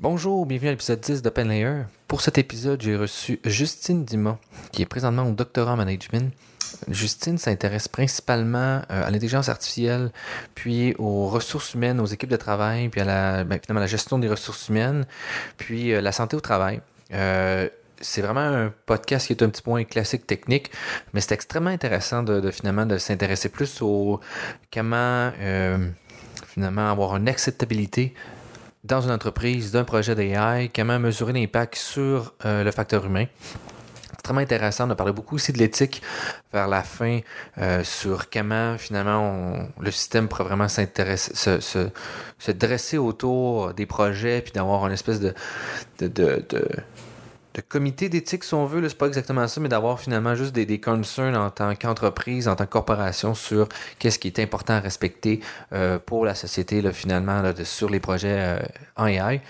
Bonjour, bienvenue à l'épisode 10 d'Open Layer. Pour cet épisode, j'ai reçu Justine Dima, qui est présentement au doctorat en management. Justine s'intéresse principalement euh, à l'intelligence artificielle, puis aux ressources humaines, aux équipes de travail, puis à la, ben, finalement, la gestion des ressources humaines, puis euh, la santé au travail. Euh, c'est vraiment un podcast qui est un petit point classique technique, mais c'est extrêmement intéressant de, finalement s'intéresser plus au comment finalement avoir une acceptabilité dans une entreprise d'un projet d'AI, comment mesurer l'impact sur euh, le facteur humain. Extrêmement intéressant. On a parlé beaucoup aussi de l'éthique vers la fin euh, sur comment finalement le système pourrait vraiment s'intéresser, se, se, se, dresser autour des projets puis d'avoir une espèce de de comité d'éthique, si on veut, c'est pas exactement ça, mais d'avoir finalement juste des, des concerns en tant qu'entreprise, en tant que corporation sur qu'est-ce qui est important à respecter euh, pour la société, là, finalement, là, de, sur les projets euh, en AI.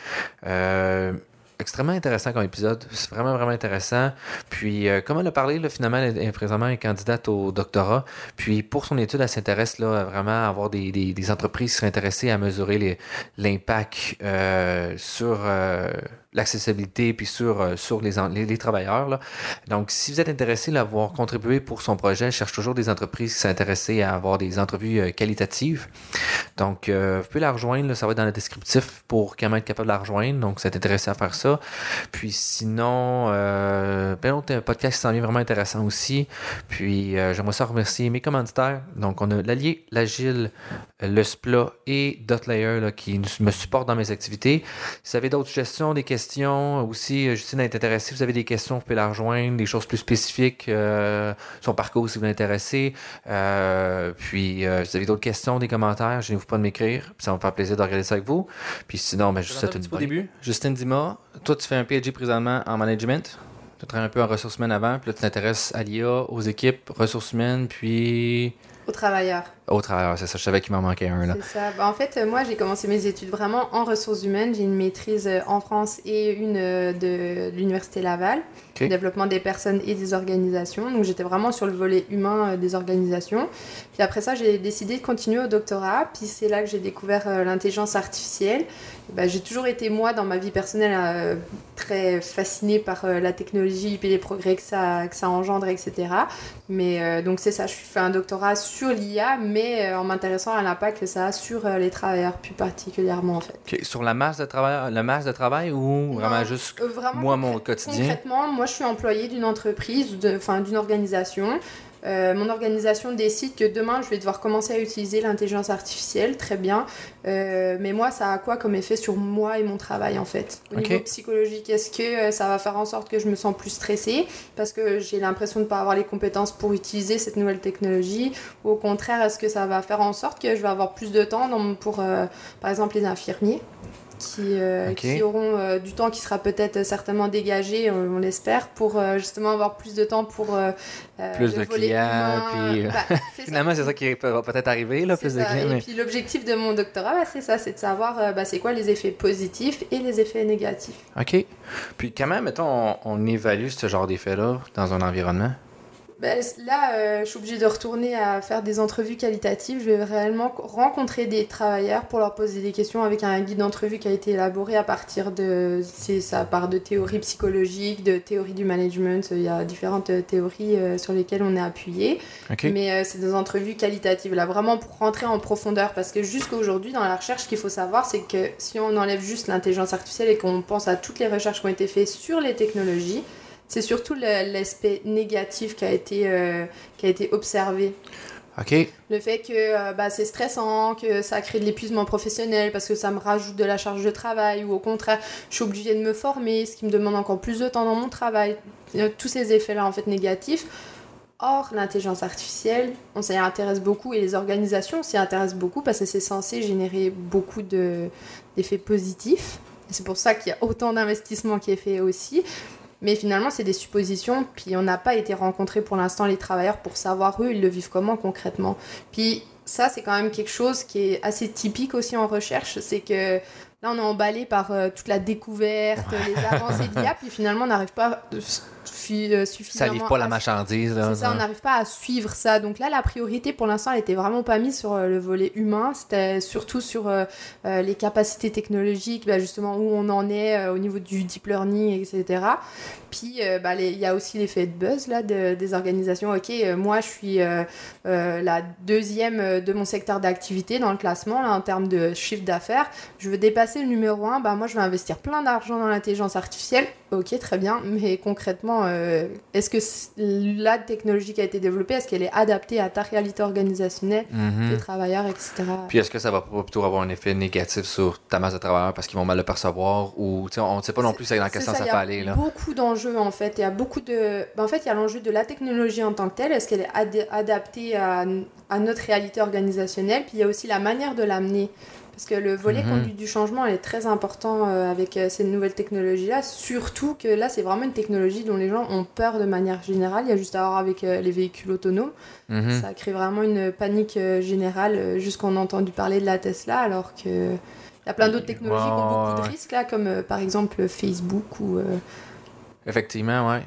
Euh, extrêmement intéressant comme épisode. C'est vraiment, vraiment intéressant. Puis, euh, comme elle a parlé, là, finalement, elle est présentement une candidate au doctorat. Puis, pour son étude, elle s'intéresse là, vraiment à avoir des, des, des entreprises qui seraient intéressées à mesurer l'impact euh, sur euh, l'accessibilité puis sur, euh, sur les, les, les, travailleurs. Là. Donc, si vous êtes intéressé à avoir contribué pour son projet, elle cherche toujours des entreprises qui sont intéressées à avoir des entrevues euh, qualitatives. Donc, euh, vous pouvez la rejoindre, ça va être dans le descriptif pour quand même être capable de la rejoindre. Donc, si vous êtes intéressé à faire ça. Puis sinon, euh, ben, un podcast qui s'en vient vraiment intéressant aussi. Puis j'aimerais ça remercier mes commanditaires. Donc, on a l'Allier, l'Agile, le SPLA et Dotlayer là, qui me supportent dans mes activités. Si vous avez d'autres suggestions, des questions, aussi, Justine est intéressée, si vous avez des questions, vous pouvez la rejoindre, des choses plus spécifiques, euh, son parcours si vous l'intéressez. Euh, puis, euh, si vous avez d'autres questions, des commentaires, je vous pas de m'écrire. Ça va me faire plaisir de regarder ça avec vous. Puis sinon, ben, je vous souhaite une bonne... Au début, Justine Dima, toi, tu fais un PhD présentement en management. Tu travailles un peu en ressources humaines avant, puis là, tu t'intéresses à l'IA, aux équipes, ressources humaines, puis. Aux travailleurs. Aux travailleurs, c'est ça. Je savais qu'il m'en manquait un, là. C'est ça. Bah, en fait, moi, j'ai commencé mes études vraiment en ressources humaines. J'ai une maîtrise en France et une de l'Université Laval. Okay. Développement des personnes et des organisations. Donc, j'étais vraiment sur le volet humain des organisations. Puis après ça, j'ai décidé de continuer au doctorat. Puis c'est là que j'ai découvert l'intelligence artificielle. Bah, j'ai toujours été, moi, dans ma vie personnelle, euh, très fascinée par euh, la technologie et les progrès que ça, que ça engendre, etc. Mais euh, donc, c'est ça, je fais un doctorat sur l'IA, mais en m'intéressant à l'impact que ça a sur les travailleurs, plus particulièrement, en fait. Okay. Sur la masse de travail, la masse de travail ou non, vraiment juste vraiment moi, mon quotidien? Concrètement, moi, je suis employée d'une entreprise, enfin, d'une organisation. Euh, mon organisation décide que demain, je vais devoir commencer à utiliser l'intelligence artificielle, très bien. Euh, mais moi, ça a quoi comme effet sur moi et mon travail, en fait? Au okay. niveau psychologique, est-ce que ça va faire en sorte que je me sens plus stressée? Parce que j'ai l'impression de ne pas avoir les compétences pour utiliser cette nouvelle technologie. Ou au contraire, est-ce que ça va faire en sorte que je vais avoir plus de temps dans, pour, euh, par exemple, les infirmiers? Qui, euh, okay. qui auront euh, du temps qui sera peut-être certainement dégagé, on, on l'espère, pour euh, justement avoir plus de temps pour plus de clients. Puis, bah, finalement, c'est ça qui va peut-être arriver, là, plus ça. de clients. Et mais... puis l'objectif de mon doctorat, bah, c'est ça, c'est de savoir bah, c'est quoi les effets positifs et les effets négatifs. OK. Puis comment, mettons, on, on évalue ce genre d'effet-là dans un environnement? Ben, là, euh, je suis obligée de retourner à faire des entrevues qualitatives. Je vais réellement rencontrer des travailleurs pour leur poser des questions avec un guide d'entrevue qui a été élaboré à partir de, c'est ça part de théories psychologiques, de théories du management. Il y a différentes théories euh, sur lesquelles on est appuyé. Okay. Mais euh, c'est des entrevues qualitatives là, vraiment pour rentrer en profondeur. Parce que jusqu'à aujourd'hui, dans la recherche, ce qu'il faut savoir, c'est que si on enlève juste l'intelligence artificielle et qu'on pense à toutes les recherches qui ont été faites sur les technologies, c'est surtout l'aspect négatif qui a été, euh, qui a été observé. OK. Le fait que euh, bah, c'est stressant, que ça crée de l'épuisement professionnel parce que ça me rajoute de la charge de travail ou au contraire, je suis obligée de me former, ce qui me demande encore plus de temps dans mon travail. Tous ces effets-là, en fait, négatifs. Or, l'intelligence artificielle, on s'y intéresse beaucoup et les organisations s'y intéressent beaucoup parce que c'est censé générer beaucoup d'effets positifs. C'est pour ça qu'il y a autant d'investissements qui est fait aussi. Mais finalement, c'est des suppositions, puis on n'a pas été rencontré pour l'instant les travailleurs pour savoir eux, ils le vivent comment concrètement. Puis ça, c'est quand même quelque chose qui est assez typique aussi en recherche, c'est que là, on est emballé par toute la découverte, les avancées de l'IA, puis finalement, on n'arrive pas euh, ça livre pas la marchandise. Ça, on n'arrive pas à suivre ça. Donc là, la priorité pour l'instant, elle était vraiment pas mise sur euh, le volet humain. C'était surtout sur euh, les capacités technologiques, bah, justement où on en est au niveau du deep learning, etc. Puis bah, il y a aussi l'effet de buzz là, des organisations. Ok, moi je suis la deuxième de mon secteur d'activité dans le classement là, en termes de chiffre d'affaires. Je veux dépasser le numéro 1. Bah, moi je vais investir plein d'argent dans l'intelligence artificielle. Ok, très bien. Mais concrètement, euh, est-ce que la technologie qui a été développée, est-ce qu'elle est adaptée à ta réalité organisationnelle, tes travailleurs, etc. Puis est-ce que ça va plutôt avoir un effet négatif sur ta masse de travailleurs parce qu'ils vont mal le percevoir ou on ne sait pas non plus dans quel sens ça, peut aller. Il y a beaucoup d'enjeux en fait. Il y a beaucoup de. Ben, en fait, il y a l'enjeu de la technologie en tant que telle. Est-ce qu'elle est adaptée à, à notre réalité organisationnelle? Puis il y a aussi la manière de l'amener. Parce que le volet mhm. conduite du changement est très important euh, avec euh, ces nouvelles technologies-là, surtout que là, c'est vraiment une technologie dont les gens ont peur de manière générale. Il y a juste à voir avec euh, les véhicules autonomes. Mhm. Ça crée vraiment une panique générale, jusqu'on a entendu parler de la Tesla, alors que il y a plein d'autres technologies qui ont beaucoup de risques, là, comme par exemple Facebook ou... Effectivement, ouais.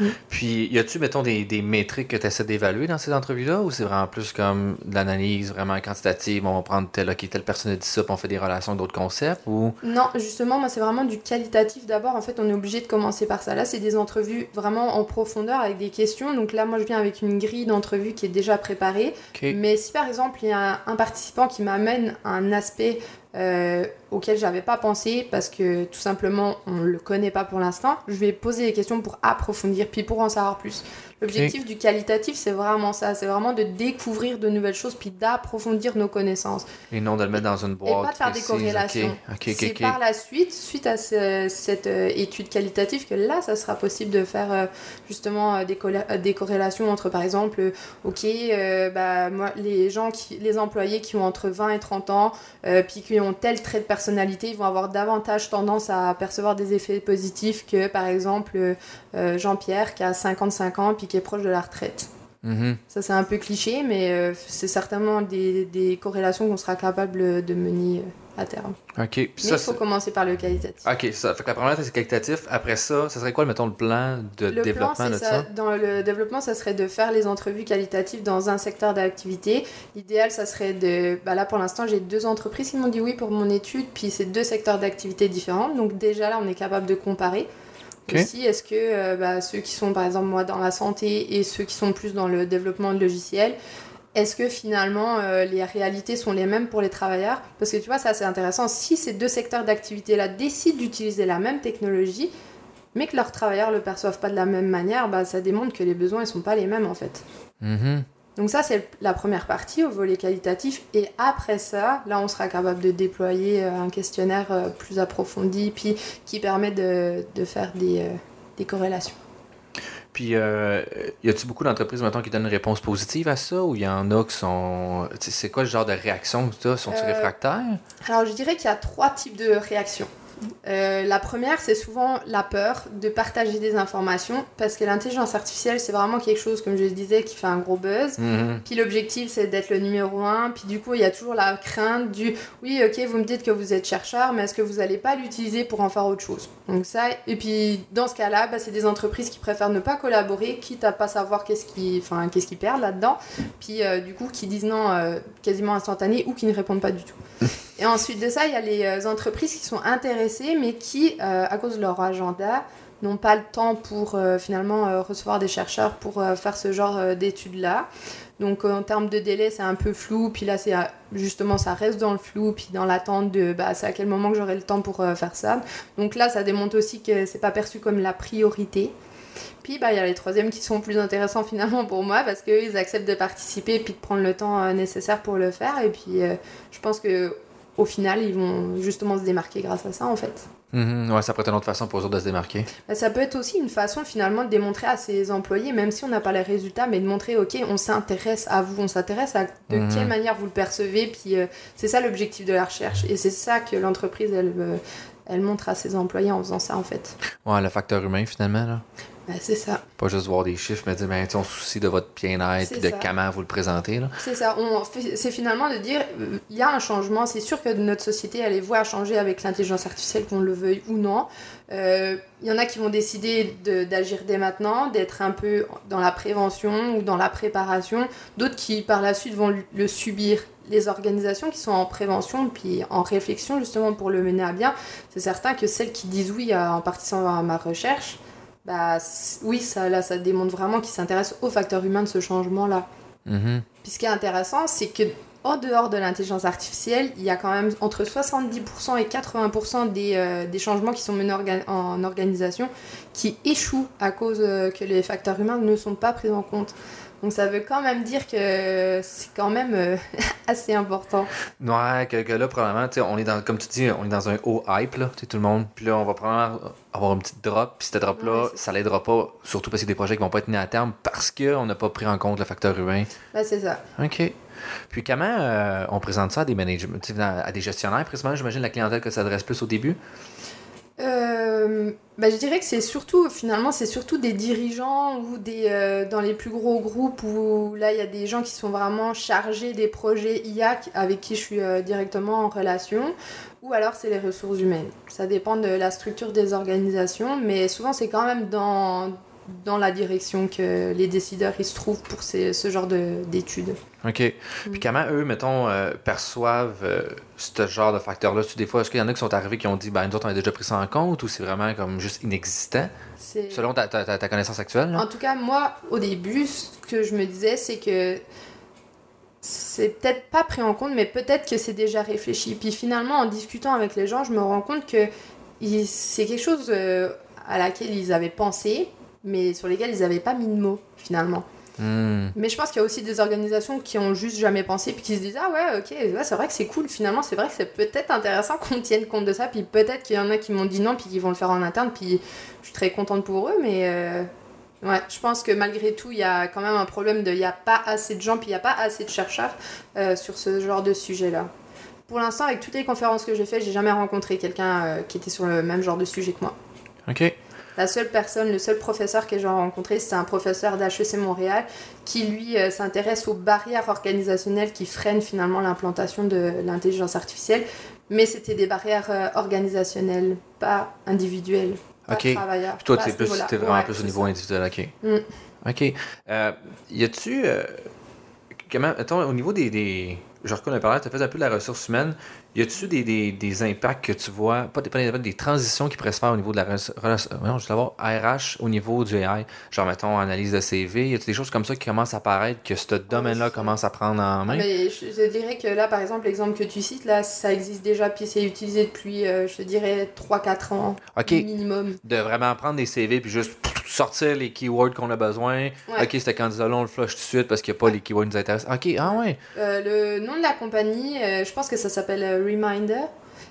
Mm. Puis, y a-tu, mettons, des, des métriques que tu essaies d'évaluer dans ces entrevues-là ou c'est vraiment plus comme de l'analyse vraiment quantitative, on va prendre tel, ok, telle personne a dit ça, puis on fait des relations d'autres concepts ou... Non, justement, moi, c'est vraiment du qualitatif d'abord. En fait, on est obligé de commencer par ça. Là, c'est des entrevues vraiment en profondeur avec des questions. Donc là, moi, je viens avec une grille d'entrevue qui est déjà préparée. Mais si par exemple, il y a un participant qui m'amène un aspect euh, auquel j'avais pas pensé parce que tout simplement on le connaît pas pour l'instant. Je vais poser des questions pour approfondir puis pour en savoir plus. L'objectif du qualitatif, c'est vraiment ça. C'est vraiment de découvrir de nouvelles choses puis d'approfondir nos connaissances. Et non de le mettre dans une boîte. Et pas de faire des corrélations. c'est par la suite, suite à cette euh, étude qualitative, que là, ça sera possible de faire euh, justement euh, des, des, corrélations entre, par exemple, ok, bah, moi, les gens, qui, les employés qui ont entre 20 et 30 ans, puis qui ont tel trait de personnalité, ils vont avoir davantage tendance à percevoir des effets positifs que, par exemple, Jean-Pierre qui a 55 ans, puis qui est proche de la retraite. Mhm. Ça, c'est un peu cliché, mais euh, c'est certainement des, des corrélations qu'on sera capable de mener euh, à terme. OK. mais il faut commencer par le qualitatif. OK, ça fait que la première, c'est qualitatif. Après ça, ça serait quoi, mettons, le plan de développement de ça, Dans le développement, ça serait de faire les entrevues qualitatives dans un secteur d'activité. L'idéal, ça serait de... Bah là, pour l'instant, j'ai deux entreprises qui m'ont dit oui pour mon étude, puis c'est deux secteurs d'activité différents. Donc déjà, là, on est capable de comparer. Aussi, est-ce que euh, bah, ceux qui sont par exemple moi dans la santé et ceux qui sont plus dans le développement de logiciels, est-ce que finalement euh, les réalités sont les mêmes pour les travailleurs? Parce que tu vois, ça c'est intéressant. Si ces deux secteurs d'activité-là décident d'utiliser la même technologie, mais que leurs travailleurs ne le perçoivent pas de la même manière, bah, ça démontre que les besoins ne sont pas les mêmes en fait. Mm-hmm. Donc ça, c'est la première partie au volet qualitatif. Et après ça, là, on sera capable de déployer euh, un questionnaire euh, plus approfondi, puis qui permet de, de faire des, euh, des, corrélations. Puis, euh, y a-t-il beaucoup d'entreprises maintenant qui donnent une réponse positive à ça, ou il y en a qui sont... C'est quoi le genre de réaction que tu as? Sont-ils réfractaires? Alors, je dirais qu'il y a trois types de réactions. Euh, la première, c'est souvent la peur de partager des informations parce que l'intelligence artificielle, c'est vraiment quelque chose, comme je le disais, qui fait un gros buzz. Mhm. Puis l'objectif, c'est d'être le numéro un. Puis du coup, il y a toujours la crainte du oui, ok, vous me dites que vous êtes chercheur, mais est-ce que vous n'allez pas l'utiliser pour en faire autre chose? Donc ça, et puis dans ce cas-là, bah, c'est des entreprises qui préfèrent ne pas collaborer, quitte à pas savoir qu'est-ce qu'ils enfin, qu'est-ce qu'ils perdent là-dedans. Puis euh, du coup, qui disent non euh, quasiment instantané ou qui ne répondent pas du tout. Et ensuite de ça, il y a les entreprises qui sont intéressées mais qui, euh, à cause de leur agenda, n'ont pas le temps pour euh, finalement euh, recevoir des chercheurs pour faire ce genre d'études-là. Donc en termes de délai, c'est un peu flou. Puis là, c'est justement, ça reste dans le flou. Puis dans l'attente de, bah, c'est à quel moment que j'aurai le temps pour faire ça. Donc là, ça démontre aussi que c'est pas perçu comme la priorité. Puis bah, il y a les troisièmes qui sont plus intéressants finalement pour moi parce qu'ils acceptent de participer et puis de prendre le temps nécessaire pour le faire. Et puis je pense que au final, ils vont justement se démarquer grâce à ça, en fait. Mhm. ouais, ça peut être une autre façon pour eux de se démarquer. Bah, ça peut être aussi une façon finalement de démontrer à ses employés, même si on n'a pas les résultats, mais de montrer, ok, on s'intéresse à vous, on s'intéresse à de mhm. quelle manière vous le percevez, puis euh, c'est ça l'objectif de la recherche. Et c'est ça que l'entreprise, elle, euh, elle montre à ses employés en faisant ça, en fait. Ouais, le facteur humain finalement, là. C'est ça. Pas juste voir des chiffres, mais dire, ben, on se soucie de votre bien-être et de comment vous le présentez. C'est ça. C'est finalement de dire, euh, il y a un changement. C'est sûr que notre société, elle est vouée à changer avec l'intelligence artificielle, qu'on le veuille ou non. Il euh, y en a qui vont décider d'agir dès maintenant, d'être un peu dans la prévention ou dans la préparation. D'autres qui, par la suite, vont le subir les organisations qui sont en prévention puis en réflexion justement pour le mener à bien, c'est certain que celles qui disent oui en participant à ma recherche, bah oui, ça, là, ça démontre vraiment qu'ils s'intéressent au facteur humain de ce changement-là. Mm-hmm. Puis ce qui est intéressant, c'est que en dehors de l'intelligence artificielle, il y a quand même entre 70% et 80% des, euh, des, changements qui sont menés en organisation qui échouent à cause euh, que les facteurs humains ne sont pas pris en compte. Donc ça veut quand même dire que c'est quand même euh, assez important. Ouais, que, là, probablement, on est dans, comme tu dis, on est dans un haut hype, là, tout le monde. Puis là, on va probablement avoir une petite drop. Puis cette drop-là, ça l'aidera pas, surtout parce que c'est des projets qui vont pas être nés à terme parce qu'on n'a pas pris en compte le facteur humain. Ouais, c'est ça. OK. Puis comment euh, on présente ça à des managers, à des gestionnaires, précisément, j'imagine la clientèle que ça s'adresse plus au début? Euh, bah, je dirais que c'est surtout, finalement, c'est surtout des dirigeants ou des, euh, dans les plus gros groupes où là, il y a des gens qui sont vraiment chargés des projets IA avec qui je suis euh, directement en relation, ou alors c'est les ressources humaines. Ça dépend de la structure des organisations, mais souvent c'est quand même dans, dans la direction que les décideurs ils se trouvent pour ces, ce genre d'études. OK. Mm. Puis comment eux, mettons, euh, perçoivent euh, ce genre de facteurs-là? Des fois, est-ce qu'il y en a qui sont arrivés qui ont dit, ben nous autres, on a déjà pris ça en compte ou c'est vraiment comme juste inexistant? Selon ta, ta, ta, connaissance actuelle? En tout cas, moi, au début, ce que je me disais, c'est que c'est peut-être pas pris en compte, mais peut-être que c'est déjà réfléchi. Puis finalement, en discutant avec les gens, je me rends compte que c'est quelque chose euh, à laquelle ils avaient pensé, mais sur lesquels ils n'avaient pas mis de mots finalement. Hmm. Mais je pense qu'il y a aussi des organisations qui ont juste jamais pensé puis qui se disent ah ouais ok c'est vrai que c'est cool finalement c'est vrai que c'est peut-être intéressant qu'on tienne compte de ça puis peut-être qu'il y en a qui m'ont dit non puis qui vont le faire en interne puis je suis très contente pour eux mais euh, ouais je pense que malgré tout il y a quand même un problème de il n'y a pas assez de gens puis il n'y a pas assez de chercheurs euh, sur ce genre de sujet là pour l'instant avec toutes les conférences que j'ai fait j'ai jamais rencontré quelqu'un euh, qui était sur le même genre de sujet que moi ok la seule personne, le seul professeur que j'ai rencontré, c'est un professeur d'HEC Montréal qui, lui, euh, s'intéresse aux barrières organisationnelles qui freinent finalement l'implantation de l'intelligence artificielle. Mais c'était des barrières euh, organisationnelles, pas individuelles. Pas ok. Toi, tu vraiment plus au niveau individuel. Ok. Mm. Ok. Euh, y a-tu. comment, attends, au niveau des. des... Je reconnais parler, tu as fait un peu de la ressource humaine. Y a-tu des, des, des, impacts que tu vois, pas des, pas des transitions qui pourraient se faire au niveau de la non, je savoir, RH au niveau du AI, genre mettons analyse de CV, y a-tu des choses comme ça qui commencent à apparaître, que ce domaine-là commence à prendre en main? Mais je, dirais que là, par exemple, l'exemple que tu cites, là, ça existe déjà, puis c'est utilisé depuis, euh, je dirais, 3-4 ans minimum. De vraiment prendre des CV, puis juste sortir les keywords qu'on a besoin. Ok, c'était candidat-là, on le flush tout de suite parce qu'il n'y a pas les keywords qui nous intéressent. Ok, ah ouais. Euh, le nom de la compagnie, euh, je pense que ça s'appelle Reminder.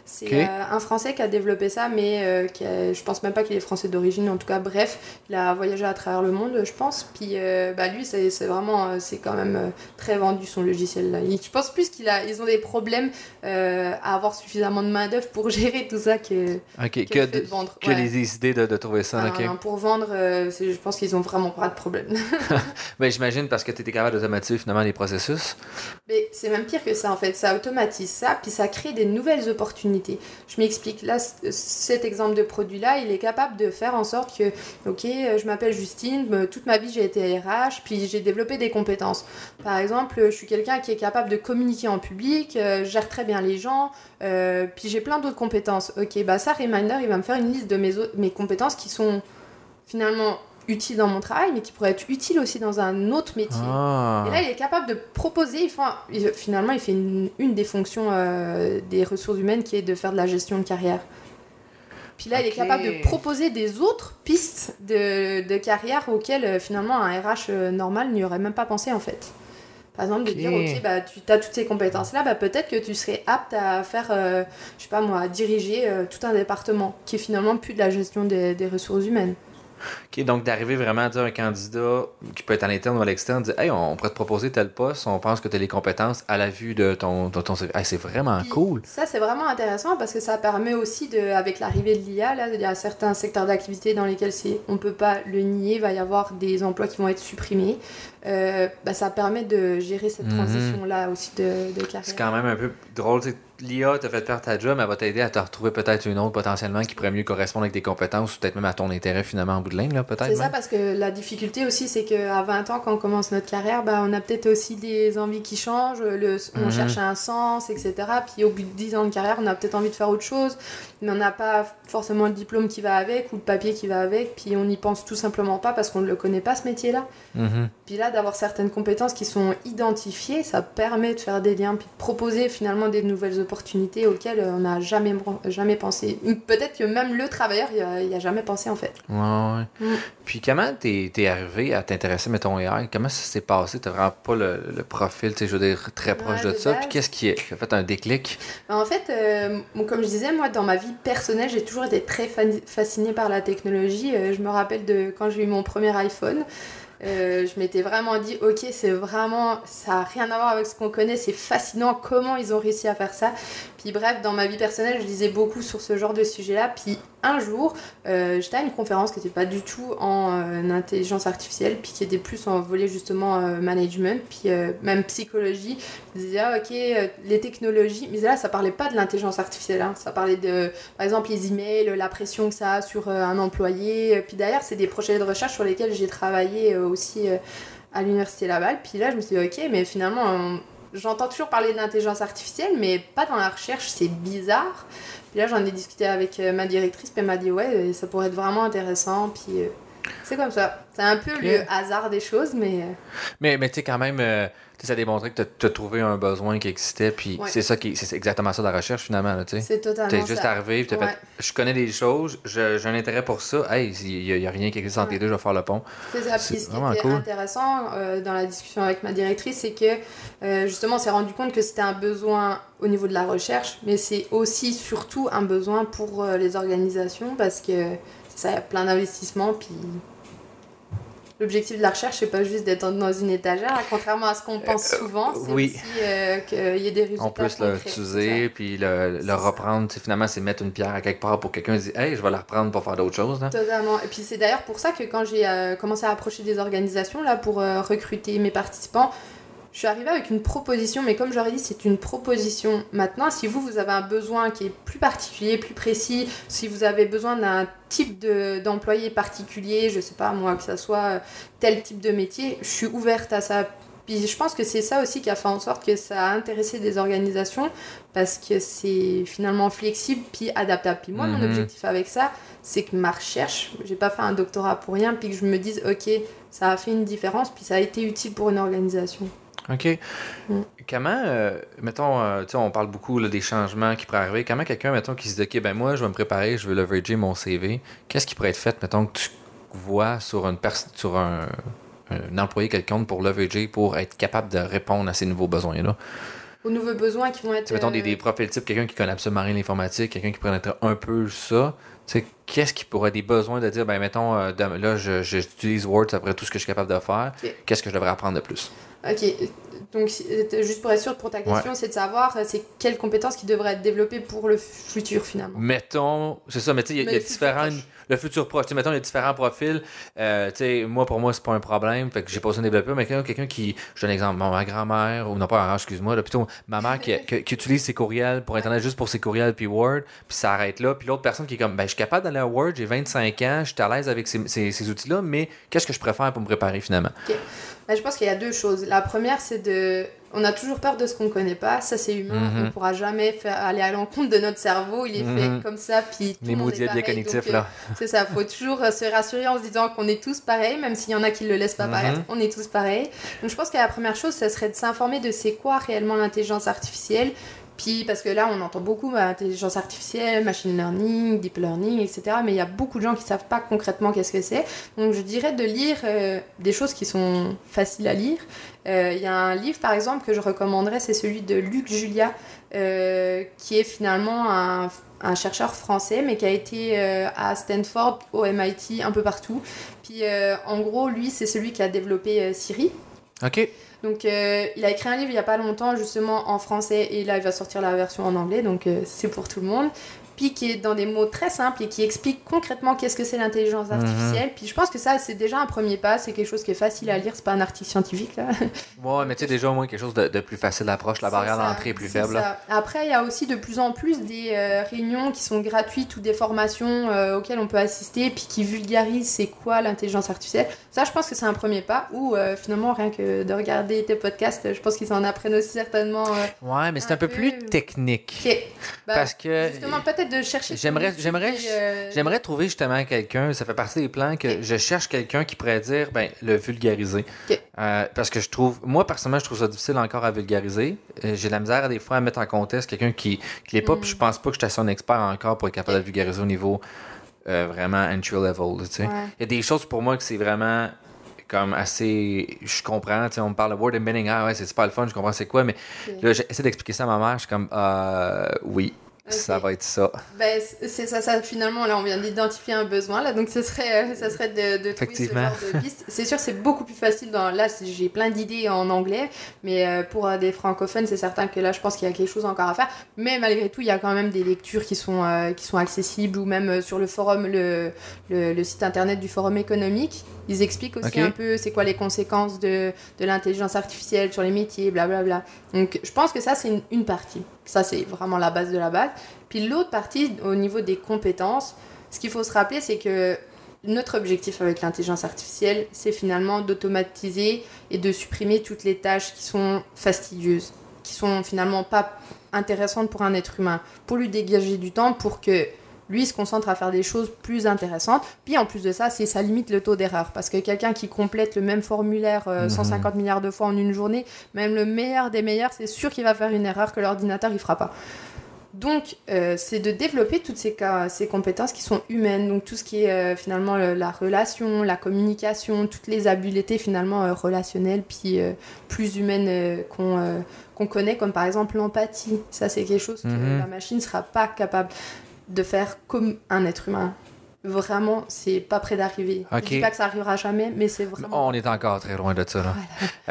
C'est euh, un Français qui a développé ça, mais euh, qui je pense même pas qu'il est français d'origine. En tout cas, bref, il a voyagé à travers le monde, je pense. Puis euh, bah, lui, c'est vraiment, c'est quand même très vendu son logiciel. Là. je pense plus qu'ils ils ont des problèmes à avoir suffisamment de main-d'œuvre pour gérer tout ça que, que, de, vendre. Que les idées de, de trouver ça. Ah, pour vendre, je pense qu'ils ont vraiment pas de problème. mais j'imagine parce que tu étais capable d'automatiser finalement les processus. Mais c'est même pire que ça en fait. Ça automatise ça, puis ça crée des nouvelles opportunités je m'explique. Là, cet exemple de produit-là, il est capable de faire en sorte que, ok, euh, je m'appelle Justine, toute ma vie j'ai été RH, puis j'ai développé des compétences. Par exemple, je suis quelqu'un qui est capable de communiquer en public, euh, gère très bien les gens, euh, puis j'ai plein d'autres compétences. Ok, bah ça, Reminder, il va me faire une liste de mes compétences qui sont finalement utile dans mon travail, mais qui pourrait être utile aussi dans un autre métier. Ah. Et là, il est capable de proposer, il finalement, il fait une, des fonctions euh, des ressources humaines qui est de faire de la gestion de carrière. Puis là, il est capable de proposer des autres pistes de, de carrière auxquelles euh, finalement un RH euh, normal n'y aurait même pas pensé en fait. Par exemple, de dire, ok, bah, tu as toutes ces compétences-là, bah, peut-être que tu serais apte à faire, je sais pas moi, à diriger tout un département qui est finalement plus de la gestion des, des ressources humaines. OK, donc d'arriver vraiment à dire à un candidat qui peut être à l'interne ou à l'externe, dire Hey, on pourrait te proposer tel poste, on pense que tu as les compétences à la vue de ton, de ton c'est vraiment cool. Ça, c'est vraiment intéressant parce que ça permet aussi, de, avec l'arrivée de l'IA, là, il y a certains secteurs d'activité dans lesquels on ne peut pas le nier, il va y avoir des emplois qui vont être supprimés. Euh, bah, ça permet de gérer cette mhm. transition-là aussi de, de carrière. C'est quand même un peu drôle, l'IA t'a fait perdre ta job, elle va t'aider à te retrouver peut-être une autre potentiellement qui pourrait mieux correspondre avec tes compétences ou peut-être même à ton intérêt finalement en bout de ligne, peut-être. C'est ça, parce que la difficulté aussi, c'est qu'à 20 ans, quand on commence notre carrière, ben, on a peut-être aussi des envies qui changent, le, on mhm. cherche un sens, etc. Puis au bout de 10 ans de carrière, on a peut-être envie de faire autre chose, mais on n'a pas forcément le diplôme qui va avec ou le papier qui va avec, puis on n'y pense tout simplement pas parce qu'on ne le connaît pas ce métier-là. Mhm. Puis là, d'avoir certaines compétences qui sont identifiées, ça permet de faire des liens, puis de proposer finalement des nouvelles opportunités auxquelles on n'a jamais, jamais pensé. Peut-être que même le travailleur, il n'y a, jamais pensé en fait. Ouais, ouais. Mm. Puis comment t'es es arrivé à t'intéresser, mettons, AI Comment ça s'est passé? Tu vraiment pas le, profil, tu sais, je veux dire, très proche de, ça. Puis qu'est-ce qui, a fait un déclic? Ben, En fait, euh, comme je disais, moi, dans ma vie personnelle, j'ai toujours été très fascinée par la technologie. Euh, je me rappelle de quand j'ai eu mon premier iPhone. Euh, je m'étais vraiment dit, ok, c'est vraiment, ça n'a rien à voir avec ce qu'on connaît, c'est fascinant comment ils ont réussi à faire ça. Puis bref, dans ma vie personnelle, je lisais beaucoup sur ce genre de sujet-là. Puis un jour, euh, j'étais à une conférence qui n'était pas du tout en euh, intelligence artificielle, puis qui était plus en volet justement management, puis même psychologie. Je disais, ah, ok, les technologies, mais là, ça parlait pas de l'intelligence artificielle, hein. ça parlait de, par exemple, les emails, la pression que ça a sur un employé. Puis d'ailleurs, c'est des projets de recherche sur lesquels j'ai travaillé aussi euh, à l'université Laval. Puis là, je me suis dit, ok, mais finalement, j'entends toujours parler d'intelligence artificielle, mais pas dans la recherche, c'est bizarre. Puis là, j'en ai discuté avec euh, ma directrice, puis elle m'a dit, ouais, ça pourrait être vraiment intéressant. Puis euh, c'est comme ça. C'est un peu le hasard des choses, mais. Mais, mais tu sais, quand même ça a démontré que tu as, trouvé un besoin qui existait, puis c'est ça qui c'est exactement ça la recherche finalement. C'est totalement Tu es juste arrivé, tu fait je connais des choses, j'ai un intérêt pour ça, hey, il n'y a, rien qui existe entre les deux, je vais faire le pont. C'est ça, puis ce qui était intéressant euh, dans la discussion avec ma directrice, c'est que euh, justement on s'est rendu compte que c'était un besoin au niveau de la recherche, mais c'est aussi surtout un besoin pour euh, les organisations parce que ça a plein d'investissements, puis L'objectif de la recherche, c'est pas juste d'être dans une étagère, contrairement à ce qu'on pense euh, souvent. C'est aussi euh, qu'il y ait des résultats. On peut l'utiliser, puis le, le reprendre. Finalement, c'est mettre une pierre à quelque part pour quelqu'un dire Hey, je vais la reprendre pour faire d'autres choses. Totalement. Et puis c'est d'ailleurs pour ça que quand j'ai euh, commencé à approcher des organisations là, pour recruter mes participants, je suis arrivée avec une proposition, mais comme j'aurais dit, c'est une proposition. Maintenant, si vous, vous avez un besoin qui est plus particulier, plus précis, si vous avez besoin d'un type d'employé particulier, je sais pas moi, que ça soit tel type de métier, je suis ouverte à ça. Puis je pense que c'est ça aussi qui a fait en sorte que ça a intéressé des organisations parce que c'est finalement flexible puis adaptable. Puis moi, mon mhm. objectif avec ça, c'est que ma recherche, j'ai pas fait un doctorat pour rien, puis que je me dise, ok, ça a fait une différence, puis ça a été utile pour une organisation. OK. Mm. Comment, euh, mettons, euh, tu sais, on parle beaucoup des changements qui pourraient arriver. Comment quelqu'un, mettons, qui se dit, OK, ben moi, je vais me préparer, je veux leverager mon CV. Qu'est-ce qui pourrait être fait, mettons, que tu vois sur, une sur un, un employé quelconque pour leverager, pour être capable de répondre à ces nouveaux besoins-là? Aux nouveaux besoins qui vont être. mettons, des, euh, des profils types, quelqu'un qui connaît absolument rien l'informatique, quelqu'un qui pourrait être un peu ça. Tu sais, qu'est-ce qui pourrait des besoins de dire, ben mettons, là, j'utilise Word après tout ce que je suis capable de faire. Qu'est-ce que je devrais apprendre de plus? Ok, donc, euh, juste pour être sûr pour ta question, c'est de savoir euh, c'est quelles compétences qui devraient être développées pour le futur finalement. Mettons, c'est ça, mais tu sais, il y, a, différents. Le futur proche, mettons, il y a différents profils. Euh, tu sais, moi, pour moi, c'est pas un problème, fait que j'ai pas besoin de développer, mais quelqu'un qui, je donne un exemple, ma grand-mère, ou non pas, excuse-moi, plutôt ma mère qui, qui, utilise ses courriels pour Internet juste pour ses courriels puis Word, puis ça arrête là, puis l'autre personne qui est comme, ben, je suis capable d'aller à Word, j'ai 25 ans, je suis à l'aise avec ces, ces, outils-là, mais qu'est-ce que je préfère pour me préparer finalement? je pense qu'il y a deux choses. La première, c'est de. On a toujours peur de ce qu'on ne connaît pas. Ça, c'est humain. Mhm. On ne pourra jamais faire, aller à l'encontre de notre cerveau. Il est fait mhm. comme ça. Puis Les maudits biais cognitifs, là. Euh, c'est ça. Il faut toujours euh, se rassurer en se disant qu'on est tous pareils, même s'il y en a qui ne le laissent pas paraître. Mhm. On est tous pareils. Donc, je pense que la première chose, ça serait de s'informer de c'est quoi réellement l'intelligence artificielle Puis parce que là, on entend beaucoup bah, intelligence artificielle, machine learning, deep learning, etc. Mais il y a beaucoup de gens qui savent pas concrètement qu'est-ce que c'est. Donc je dirais de lire euh, des choses qui sont faciles à lire. Euh, Il y a un livre, par exemple, que je recommanderais, c'est celui de Luc Julia, euh, qui est finalement un, un, chercheur français, mais qui a été à Stanford, au MIT, un peu partout. Puis en gros, lui, c'est celui qui a développé Siri. Ok. Donc, euh, il a écrit un livre il n'y a pas longtemps, justement en français, et là, il va sortir la version en anglais, donc euh, c'est pour tout le monde qui est dans des mots très simples et qui explique concrètement qu'est-ce que c'est l'intelligence mhm. artificielle. Puis je pense que ça, c'est déjà un premier pas, c'est quelque chose qui est facile à lire, c'est pas un article scientifique là. Ouais, mais tu sais, déjà au moins quelque chose de, de plus facile d'approche, la barrière d'entrée est plus faible. Après, il y a aussi de plus en plus des euh, réunions qui sont gratuites ou des formations euh, auxquelles on peut assister, puis qui vulgarisent c'est quoi l'intelligence artificielle. Ça, je pense que c'est un premier pas, ou euh, finalement, rien que de regarder tes podcasts, je pense qu'ils en apprennent aussi certainement. ouais, mais c'est un, peu, plus technique. Bah, Parce que. Justement, peut-être de chercher. J'aimerais, j'aimerais, euh, j'aimerais trouver justement quelqu'un. Ça fait partie des plans que je cherche quelqu'un qui pourrait dire, ben, le vulgariser. Euh, parce que je trouve, moi personnellement, je trouve ça difficile encore à vulgariser. Euh, j'ai de la misère des fois à mettre en contexte quelqu'un qui, qui l'est pas. Puis je mm. pense pas que je suis assez un expert encore pour être capable de vulgariser au niveau vraiment entry level. Il y a des choses pour moi que c'est vraiment comme assez. Je comprends, tu sais, on me parle de word embedding, ah ouais, c'est pas le fun, je comprends c'est quoi, mais là, j'essaie d'expliquer ça à ma mère, je suis comme, euh, oui. Ça va être ça. Ben, c'est ça, ça, finalement, là, on vient d'identifier un besoin, là, donc ce serait, euh, ça serait de, de trouver ce genre de piste. C'est sûr, c'est beaucoup plus facile dans, là, j'ai plein d'idées en anglais, mais euh, pour euh, des francophones, c'est certain que là, je pense qu'il y a quelque chose encore à faire, mais malgré tout, il y a quand même des lectures qui sont, qui sont accessibles, ou même sur le forum, le, le, site internet du forum économique, ils expliquent aussi un peu c'est quoi les conséquences de, de l'intelligence artificielle sur les métiers, blablabla. Bla, bla. Donc, je pense que ça, c'est une, une partie. Ça, c'est vraiment la base de la base. Puis l'autre partie, au niveau des compétences, ce qu'il faut se rappeler, c'est que notre objectif avec l'intelligence artificielle, c'est finalement d'automatiser et de supprimer toutes les tâches qui sont fastidieuses, qui sont finalement pas intéressantes pour un être humain, pour lui dégager du temps pour que lui se concentre à faire des choses plus intéressantes. Puis en plus de ça, c'est ça limite le taux d'erreur. Parce que quelqu'un qui complète le même formulaire 150 euh, mhm. milliards de fois en une journée, même le meilleur des meilleurs, c'est sûr qu'il va faire une erreur que l'ordinateur il fera pas. Donc, euh, c'est de développer toutes ces, ces, compétences qui sont humaines. Donc, tout ce qui est euh, finalement la relation, la communication, toutes les habiletés finalement relationnelles, puis plus humaines qu'on connaît, comme par exemple l'empathie. Ça, c'est quelque chose que mhm. la machine ne sera pas capable de faire comme un être humain. Vraiment, c'est pas près d'arriver. Je dis pas que ça arrivera jamais, mais c'est vraiment. On est encore très loin de ça. Là.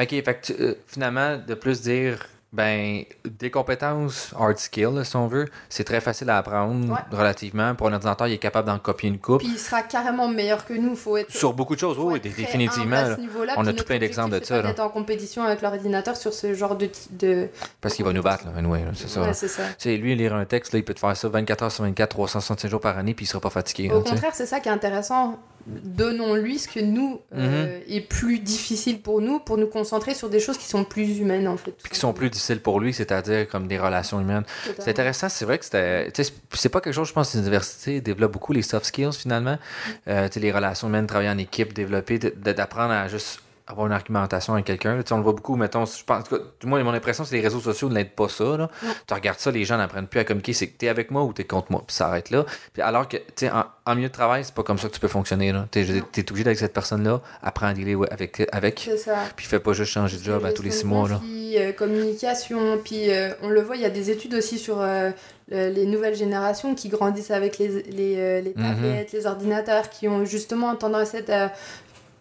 Ok, fait euh, finalement, de plus dire ben, des compétences hard skill, si on veut, c'est très facile à apprendre relativement. Pour un ordinateur, il est capable d'en copier une coupe. Puis il sera carrément meilleur que nous. Faut être, sur beaucoup de choses, oui, définitivement. On a tout plein d'exemples de ça. Là. en compétition avec l'ordinateur sur ce genre de. de... Parce qu'il va nous battre, là, anyway, c'est ça. Ouais, c'est ça. lui, lire un texte, là, il peut te faire ça 24 heures sur 24, 365 jours par année, puis il sera pas fatigué. Au contraire, c'est ça qui est intéressant donnons-lui ce que nous euh, mhm. est plus difficile pour nous pour nous concentrer sur des choses qui sont plus humaines en fait. qui sont plus difficiles pour lui, c'est-à-dire comme des relations humaines. C'est intéressant, c'est vrai que c'était c'est pas quelque chose je pense que les universités développent beaucoup les soft skills finalement, mhm. euh, les relations humaines, travailler en équipe, développer d'apprendre à juste avoir une argumentation avec quelqu'un. on le voit beaucoup, mettons, je pense, moins, mon impression, c'est que les réseaux sociaux ne l'aident pas ça. Là. Tu regardes ça, les gens n'apprennent plus à communiquer, c'est que tu es avec moi ou tu es contre moi, puis ça arrête là. Puis alors que, tu sais, en, milieu de travail, c'est pas comme ça que tu peux fonctionner. Tu es, obligé d'être cette personne-là, apprends à dealer avec. avec ça. Puis fais pas juste changer de job à tous les six mois. Là. Euh, communication, puis euh, on le voit, il y a des études aussi sur. Euh, les nouvelles générations qui grandissent avec les, les, les mhm. tablettes, les ordinateurs, qui ont justement tendance à être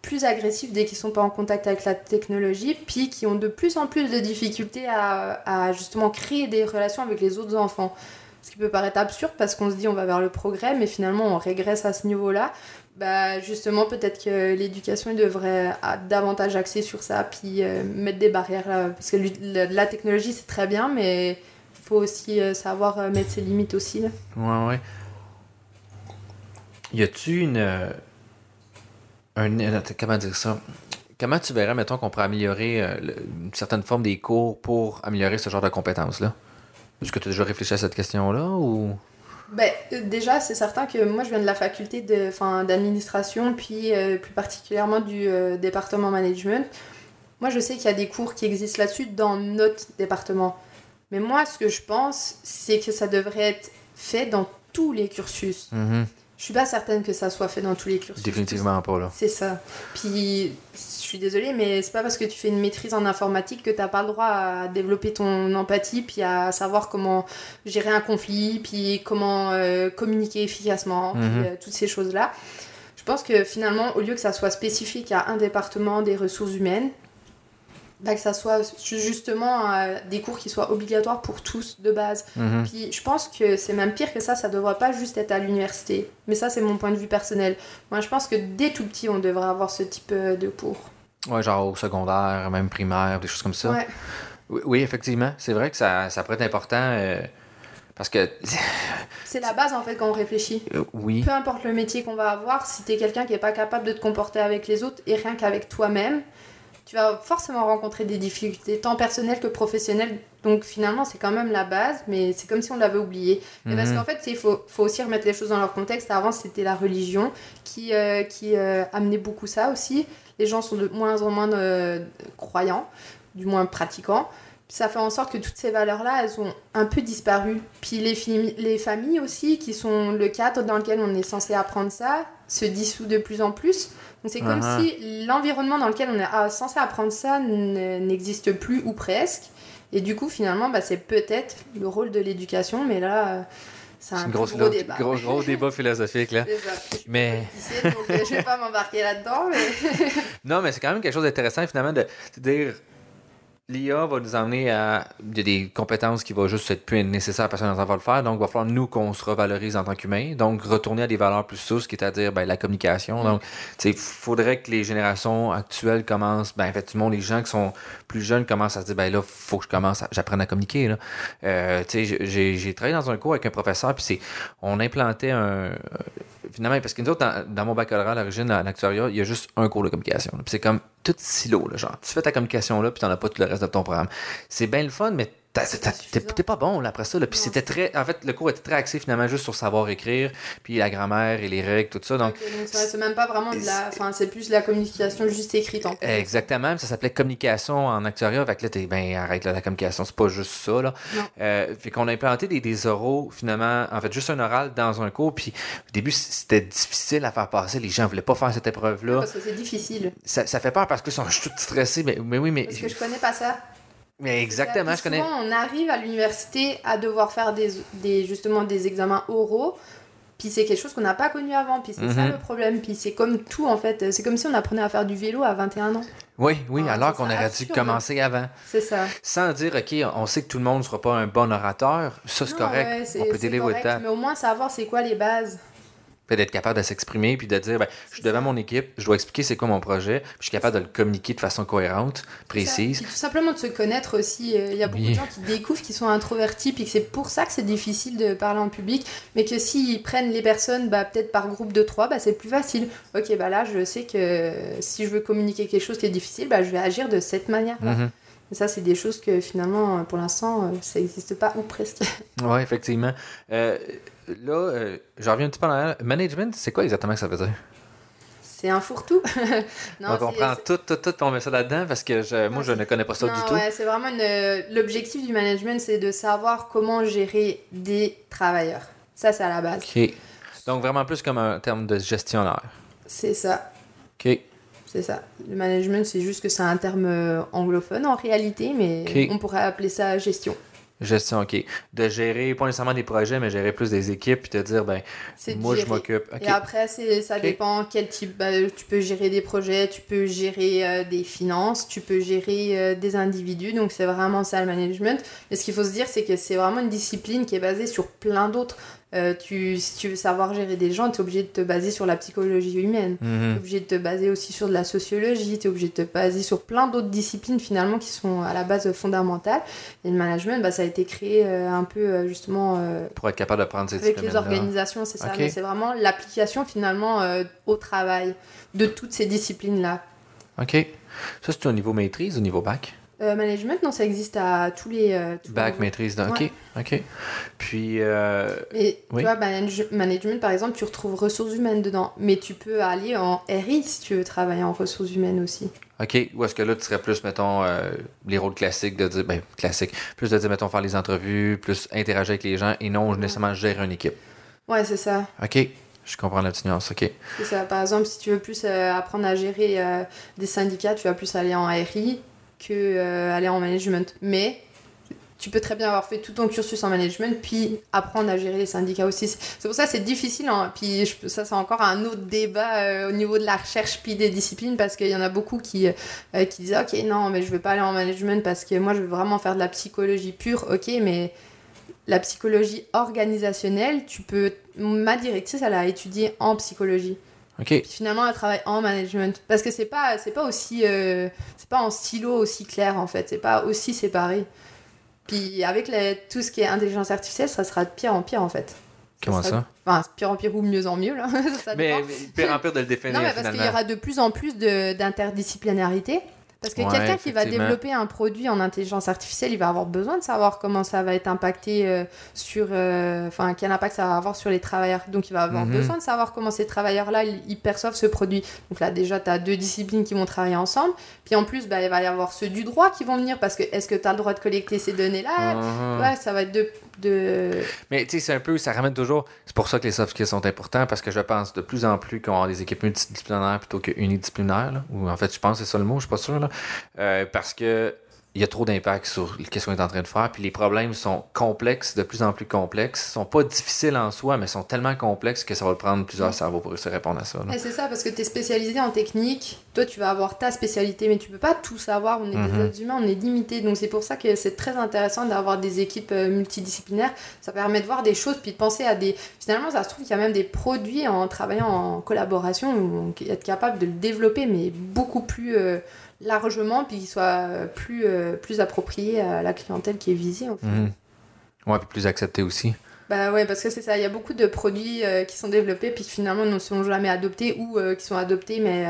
plus agressifs dès qu'ils sont pas en contact avec la technologie, puis qui ont de plus en plus de difficultés à, justement créer des relations avec les autres enfants. Ce qui peut paraître absurde parce qu'on se dit on va vers le progrès, mais finalement on régresse à ce niveau-là. Bah justement, peut-être que l'éducation devrait davantage axer sur ça, puis euh, mettre des barrières. Là, parce que la, technologie c'est très bien, mais il faut aussi euh, savoir euh, mettre ses limites aussi. Là. Ouais, ouais. Y a-tu une un, comment dire ça? Comment tu verrais, mettons, qu'on pourrait améliorer euh, une certaine forme des cours pour améliorer ce genre de compétences-là? Est-ce que tu as déjà réfléchi à cette question-là ou... Ben, euh, déjà, c'est certain que moi, je viens de la faculté d'administration, puis euh, plus particulièrement du département management. Moi, je sais qu'il y a des cours qui existent là-dessus dans notre département. Mais moi, ce que je pense, c'est que ça devrait être fait dans tous les cursus. Mhm. Je suis pas certaine que ça soit fait dans tous les cursus. Définitivement pas, là. C'est ça. Puis, je suis désolée, mais c'est pas parce que tu fais une maîtrise en informatique que t'as pas le droit à développer ton empathie, puis à savoir comment gérer un conflit, puis comment euh, communiquer efficacement, Mhm. puis euh, toutes ces choses-là. Je pense que finalement, au lieu que ça soit spécifique à un département des ressources humaines, bah, que ça soit justement euh, des cours qui soient obligatoires pour tous de base. Mhm. Puis je pense que c'est même pire que ça, ça devrait pas juste être à l'université. Mais ça, c'est mon point de vue personnel. Moi, je pense que dès tout petit, on devrait avoir ce type euh, de cours. Ouais, genre au secondaire, même primaire, des choses comme ça. Ouais. Oui, oui, effectivement. C'est vrai que ça, ça pourrait être important euh, parce que. C'est la base en fait quand on réfléchit. euh, oui. Peu importe le métier qu'on va avoir, si t'es quelqu'un qui est pas capable de te comporter avec les autres et rien qu'avec toi-même, tu vas forcément rencontrer des difficultés, tant personnelles que professionnelles. Donc finalement, c'est quand même la base, mais c'est comme si on l'avait oublié. Mais parce Mhm. qu'en fait, il faut, faut aussi remettre les choses dans leur contexte. Avant, c'était la religion qui, euh, qui euh, amenait beaucoup ça aussi. Les gens sont de moins en moins euh, croyants, du moins pratiquants. Ça fait en sorte que toutes ces valeurs-là, elles ont un peu disparu. Puis les, les familles aussi, qui sont le cadre dans lequel on est censé apprendre ça, se dissouent de plus en plus. Donc c'est comme Uh-huh. si l'environnement dans lequel on est ah, censé apprendre ça n'existe plus ou presque. Et du coup, finalement, bah, c'est peut-être le rôle de l'éducation, mais là, euh, c'est C'est un une plus grosse gros débat. gros, gros débat philosophique, là. C'est ça. Je Mais- donc euh, je vais pas m'embarquer là-dedans, mais... Non, mais c'est quand même quelque chose d'intéressant, finalement, de, de dire l'IA va nous emmener à il y a des compétences qui vont juste être plus nécessaires à personne d'autre va le faire. Donc, il va falloir, nous, qu'on se revalorise en tant qu'humain. Donc, retourner à des valeurs plus sources, qui est à dire ben, la communication. Donc, tu sais, il faudrait que les générations actuelles commencent, ben, effectivement, les gens qui sont plus jeunes commencent à se dire, ben là, faut que je commence, à- j'apprenne à communiquer. Là. Euh, tu sais, j'ai j'ai travaillé dans un cours avec un professeur, puis c'est, on implantait un, finalement, parce que nous autres, dans, dans mon baccalauréat à l'origine, en actuariat, il y a juste un cours de communication. Puis c'est comme tout silo, là, genre. Tu fais ta communication là, puis t'en as pas tout le reste de ton programme. C'est bien le fun, mais t'es pas bon là, après ça. Là. Puis c'était très. En fait, le cours était très axé finalement juste sur savoir écrire, puis la grammaire et les règles, tout ça. Donc, c'est même pas vraiment de la... Enfin, c'est plus de la communication juste écrite, en fait. Exactement, ça s'appelait communication en actuariat. Fait que là, t'es ben arrête là, la communication, c'est pas juste ça. Là. Non. Euh, fait qu'on a implanté des, des oraux, finalement, en fait, juste un oral dans un cours. Puis au début, c'était difficile à faire passer. Les gens voulaient pas faire cette épreuve-là. Parce que c'est difficile. Ça, ça fait peur parce qu'ils sont tous stressés. Mais, mais oui, mais, Parce que je connais pas ça. Mais exactement, Puis je connais. On arrive à l'université à devoir faire des, des, justement des examens oraux. Puis c'est quelque chose qu'on n'a pas connu avant. Puis c'est ça Mhm. le problème. Puis c'est comme tout en fait. C'est comme si on apprenait à faire du vélo à 21 ans. Oui, oui, Ah, alors qu'on aurait dû commencer avant. C'est ça. Sans dire, OK, on sait que tout le monde ne sera pas un bon orateur. Ça, c'est correct. ouais, on peut délivrer le correct, temps. Mais au moins savoir c'est quoi les bases. Puis d'être capable de s'exprimer, puis de dire, ben, je suis devant mon équipe, je dois expliquer c'est quoi mon projet, puis je suis capable de le communiquer de façon cohérente, précise. Puis tout simplement de se connaître aussi. Euh, Il y a beaucoup Oui. de gens qui découvrent qu'ils sont introvertis, puis que c'est pour ça que c'est difficile de parler en public, mais que s'ils prennent les personnes, bah, peut-être par groupe de trois, bah, c'est plus facile. Ok, bah là, je sais que si je veux communiquer quelque chose qui est difficile, bah, je vais agir de cette manière-là. Mhm. Et ça, c'est des choses que finalement, pour l'instant, euh, ça n'existe pas ou presque. Oui, effectivement. Euh, là, euh, je reviens un petit peu en arrière. Management, c'est quoi exactement que ça veut dire? c'est un fourre-tout. Donc, on prend tout, tout, tout, on met ça là-dedans, parce que je- moi, je ne connais pas ça non, du tout. ouais, c'est vraiment une- l'objectif du management, c'est de savoir comment gérer des travailleurs. Ça, c'est à la base. OK. Donc, vraiment plus comme un terme de gestionnaire. C'est ça. OK. C'est ça. Le management, c'est juste que c'est un terme euh, anglophone en réalité, mais on pourrait appeler ça gestion. Gestion, OK. De gérer, pas nécessairement des projets, mais gérer plus des équipes, puis te dire, ben, moi, je m'occupe. Et après, ça dépend quel type. bah, tu peux gérer des projets, tu peux gérer euh, des finances, tu peux gérer euh, des individus. Donc, c'est vraiment ça le management. Mais ce qu'il faut se dire, c'est que c'est vraiment une discipline qui est basée sur plein d'autres. Euh, tu, si tu veux savoir gérer des gens, tu es obligé de te baser sur la psychologie humaine. Tu es obligé de te baser aussi sur de la sociologie, tu es obligé de te baser sur plein d'autres disciplines finalement qui sont à la base fondamentales. Et le management, bah, ça a été créé euh, un peu euh, justement euh, Pour être capable de prendre ces avec les organisations, c'est ça. Ok. Mais c'est vraiment l'application finalement euh, au travail de toutes ces disciplines-là. OK. Ça, c'est au niveau maîtrise, au niveau bac? Euh, management, non, ça existe à tous les. Euh, Bac, maîtrise, ok. Ok. Puis. Euh... Et tu vois, management, par exemple, tu retrouves ressources humaines dedans. Mais tu peux aller en RI si tu veux travailler en ressources humaines aussi. OK. Ou est-ce que là, tu serais plus, mettons, euh, les rôles classiques de dire, ben, classique, plus de dire, mettons, faire les entrevues, plus interagir avec les gens et non nécessairement gérer une équipe? Ouais, c'est ça. OK. Je comprends la nuance, ok. C'est ça. Par exemple, si tu veux plus apprendre à gérer des syndicats, tu vas plus aller en RI que euh, aller en management. Mais tu peux très bien avoir fait tout ton cursus en management, puis apprendre à gérer les syndicats aussi. C'est pour ça que c'est difficile. Hein. Puis ça, c'est encore un autre débat euh, au niveau de la recherche, puis des disciplines, parce qu'il y en a beaucoup qui, euh, qui disent Ok, non, mais je veux pas aller en management parce que moi, je veux vraiment faire de la psychologie pure. Ok, mais la psychologie organisationnelle, tu peux. Ma directrice, elle a étudié en psychologie. Puis finalement, elle travaille en management. Parce que c'est pas, c'est pas aussi. Euh, c'est pas en silo aussi clair, en fait. C'est pas aussi séparé. Puis avec les, tout ce qui est intelligence artificielle, ça sera de pire en pire, en fait. Comment ça? Enfin, pire en pire ou mieux en mieux, là. mais, pire en pire de le définir. Non, mais parce qu'il y aura de plus en plus d'interdisciplinarité. Parce que quelqu'un qui va développer un produit en intelligence artificielle, il va avoir besoin de savoir comment ça va être impacté euh, sur. Euh, enfin, quel impact ça va avoir sur les travailleurs. Donc, il va avoir mhm. besoin de savoir comment ces travailleurs-là, ils, perçoivent ce produit. Donc, là, déjà, tu as deux disciplines qui vont travailler ensemble. Puis, en plus, bah, il va y avoir ceux du droit qui vont venir parce que est-ce que tu as le droit de collecter ces données-là? Mhm. Ouais, ça va être de de... Mais tu sais, c'est un peu, ça ramène toujours. C'est pour ça que les soft skills sont importants parce que je pense de plus en plus qu'on a des équipes multidisciplinaires plutôt que unidisciplinaires. Ou en fait, je pense que c'est ça le mot, je suis pas sûr. Là. Euh, parce que il y a trop d'impact sur ce qu'on est en train de faire. Puis les problèmes sont complexes, de plus en plus complexes. Ils sont pas difficiles en soi, mais sont tellement complexes que ça va prendre plusieurs mm. cerveaux pour se répondre à ça. C'est ça, parce que tu es spécialisé en technique. Toi, tu vas avoir ta spécialité, mais tu peux pas tout savoir. On est des mm-hmm. êtres humains, on est limité. Donc c'est pour ça que c'est très intéressant d'avoir des équipes euh, multidisciplinaires. Ça permet de voir des choses, puis de penser à des... Finalement, ça se trouve qu'il y a même des produits en travaillant en collaboration, où être capable de le développer, mais beaucoup plus... Euh, largement, puis qu'il soit plus, euh, plus approprié à la clientèle qui est visée. En fait. Mhm. Ouais, puis plus accepté aussi. Bah ouais, parce que c'est ça, il y a beaucoup de produits euh, qui sont développés puis qui finalement ne sont jamais adoptés ou euh, qui sont adoptés mais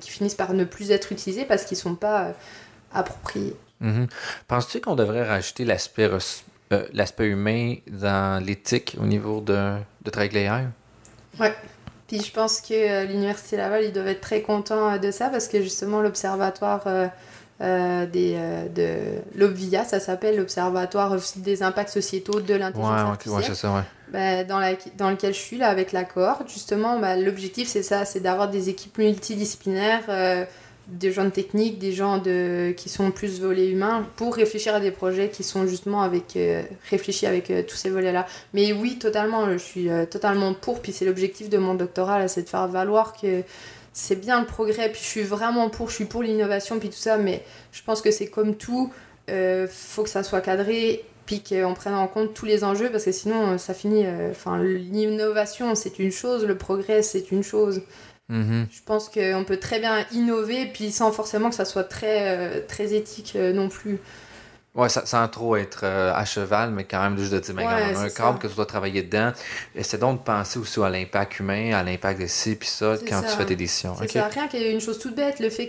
qui finissent par ne plus être utilisés parce qu'ils ne sont pas appropriés. Mhm. Penses-tu qu'on devrait rajouter l'aspect l'aspect humain dans l'éthique au niveau de, de travail avec Ouais. Puis je pense que euh, l'Université Laval, ils doivent être très contents euh, de ça parce que justement, l'Observatoire euh, des, de l'OBVIA, ça s'appelle l'Observatoire des impacts sociétaux de l'intelligence artificielle. ça, bah, dans, la, dans lequel je suis là avec la cohorte, justement, bah, l'objectif c'est ça, c'est d'avoir des équipes multidisciplinaires des gens de technique, des gens de, qui sont plus volets humains, pour réfléchir à des projets qui sont justement avec, euh, réfléchis avec euh, tous ces volets-là. Mais oui, totalement, je suis euh, totalement pour, puis c'est l'objectif de mon doctorat, c'est de faire valoir que c'est bien le progrès, puis je suis vraiment pour, je suis pour l'innovation, puis tout ça, mais je pense que c'est comme tout, faut que ça soit cadré, puis qu'on prenne en compte tous les enjeux, parce que sinon, ça finit, enfin, l'innovation, c'est une chose, le progrès, c'est une chose. Mhm. Je pense qu'on peut très bien innover, puis sans forcément que ça soit très, euh, très éthique euh, non plus. Ouais, sans trop être euh, à cheval, mais quand même juste de dire, mais on a un cadre que tu dois travailler dedans. Essaie donc de penser aussi à l'impact humain, à l'impact de ci, puis ça, quand tu fais tes décisions. C'est ça, rien qu'une chose toute bête, le fait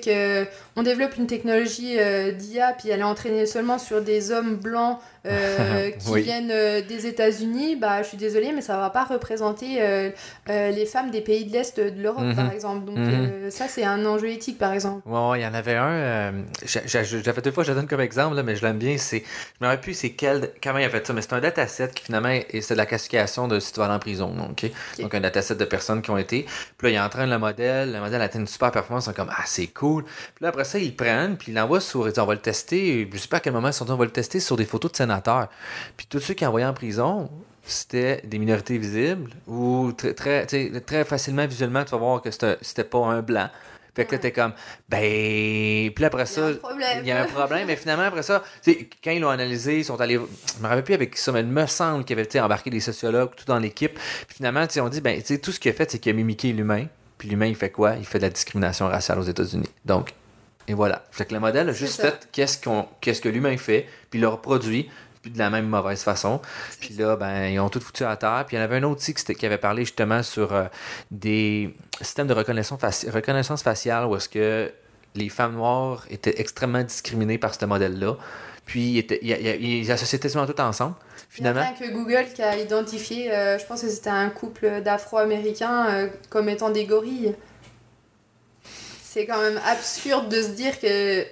qu'on développe une technologie d'IA, puis elle est entraînée seulement sur des hommes blancs euh, qui viennent euh, des États-Unis, bah, je suis désolée, mais ça va pas représenter euh, les femmes des pays de l'Est de l'Europe, par mhm. exemple. Donc, mhm. ça, c'est un enjeu éthique, par exemple. Ouais, il y en avait un. J'avais deux fois, je donne comme exemple, là, mais je l'aime bien. C'est, je me rappelle plus c'est quel, comment il a fait ça, mais c'est un dataset qui finalement, c'est de la classification de si tu vas aller en prison. Donc, donc un dataset de personnes qui ont été. Puis là, il entraîne le modèle, le modèle atteint une super performance, ils sont comme, ah, c'est cool. Puis là, après ça, ils le prennent, puis ils l'envoient sur, ils disent, on va le tester. Je sais pas à quel moment ils sont dit, on va le tester sur des photos de sénateurs puis tous ceux qui envoyaient en prison, c'était des minorités visibles ou très, très, très facilement visuellement, tu vas voir que c'était pas un blanc. Fait que là, t'es comme, ben. Puis après ça, il y a un problème. mais finalement, après ça, quand ils l'ont analysé, ils sont allés. Je me rappelle plus avec ça, mais il me semble qu'il y avait embarqué des sociologues, tout dans l'équipe. Puis finalement, on dit, ben, tout ce qu'il a fait, c'est qu'il a mimiqué l'humain. Puis l'humain, il fait quoi? Il fait de la discrimination raciale aux États-Unis. Donc, et voilà. Fait que le modèle a juste fait qu'est-ce, qu'on, qu'est-ce que l'humain fait, puis il l'a reproduit de la même mauvaise façon. Puis là, ben, ils ont tout foutu à terre. Puis il y en avait un autre aussi qui, avait parlé justement sur euh, des systèmes de reconnaissance, reconnaissance faciale où est-ce que les femmes noires étaient extrêmement discriminées par ce modèle-là. Puis ils, associaient tellement tout ensemble. Finalement. Il y a que Google qui a identifié, euh, je pense que c'était un couple d'Afro-Américains euh, comme étant des gorilles. C'est quand même absurde de se dire que.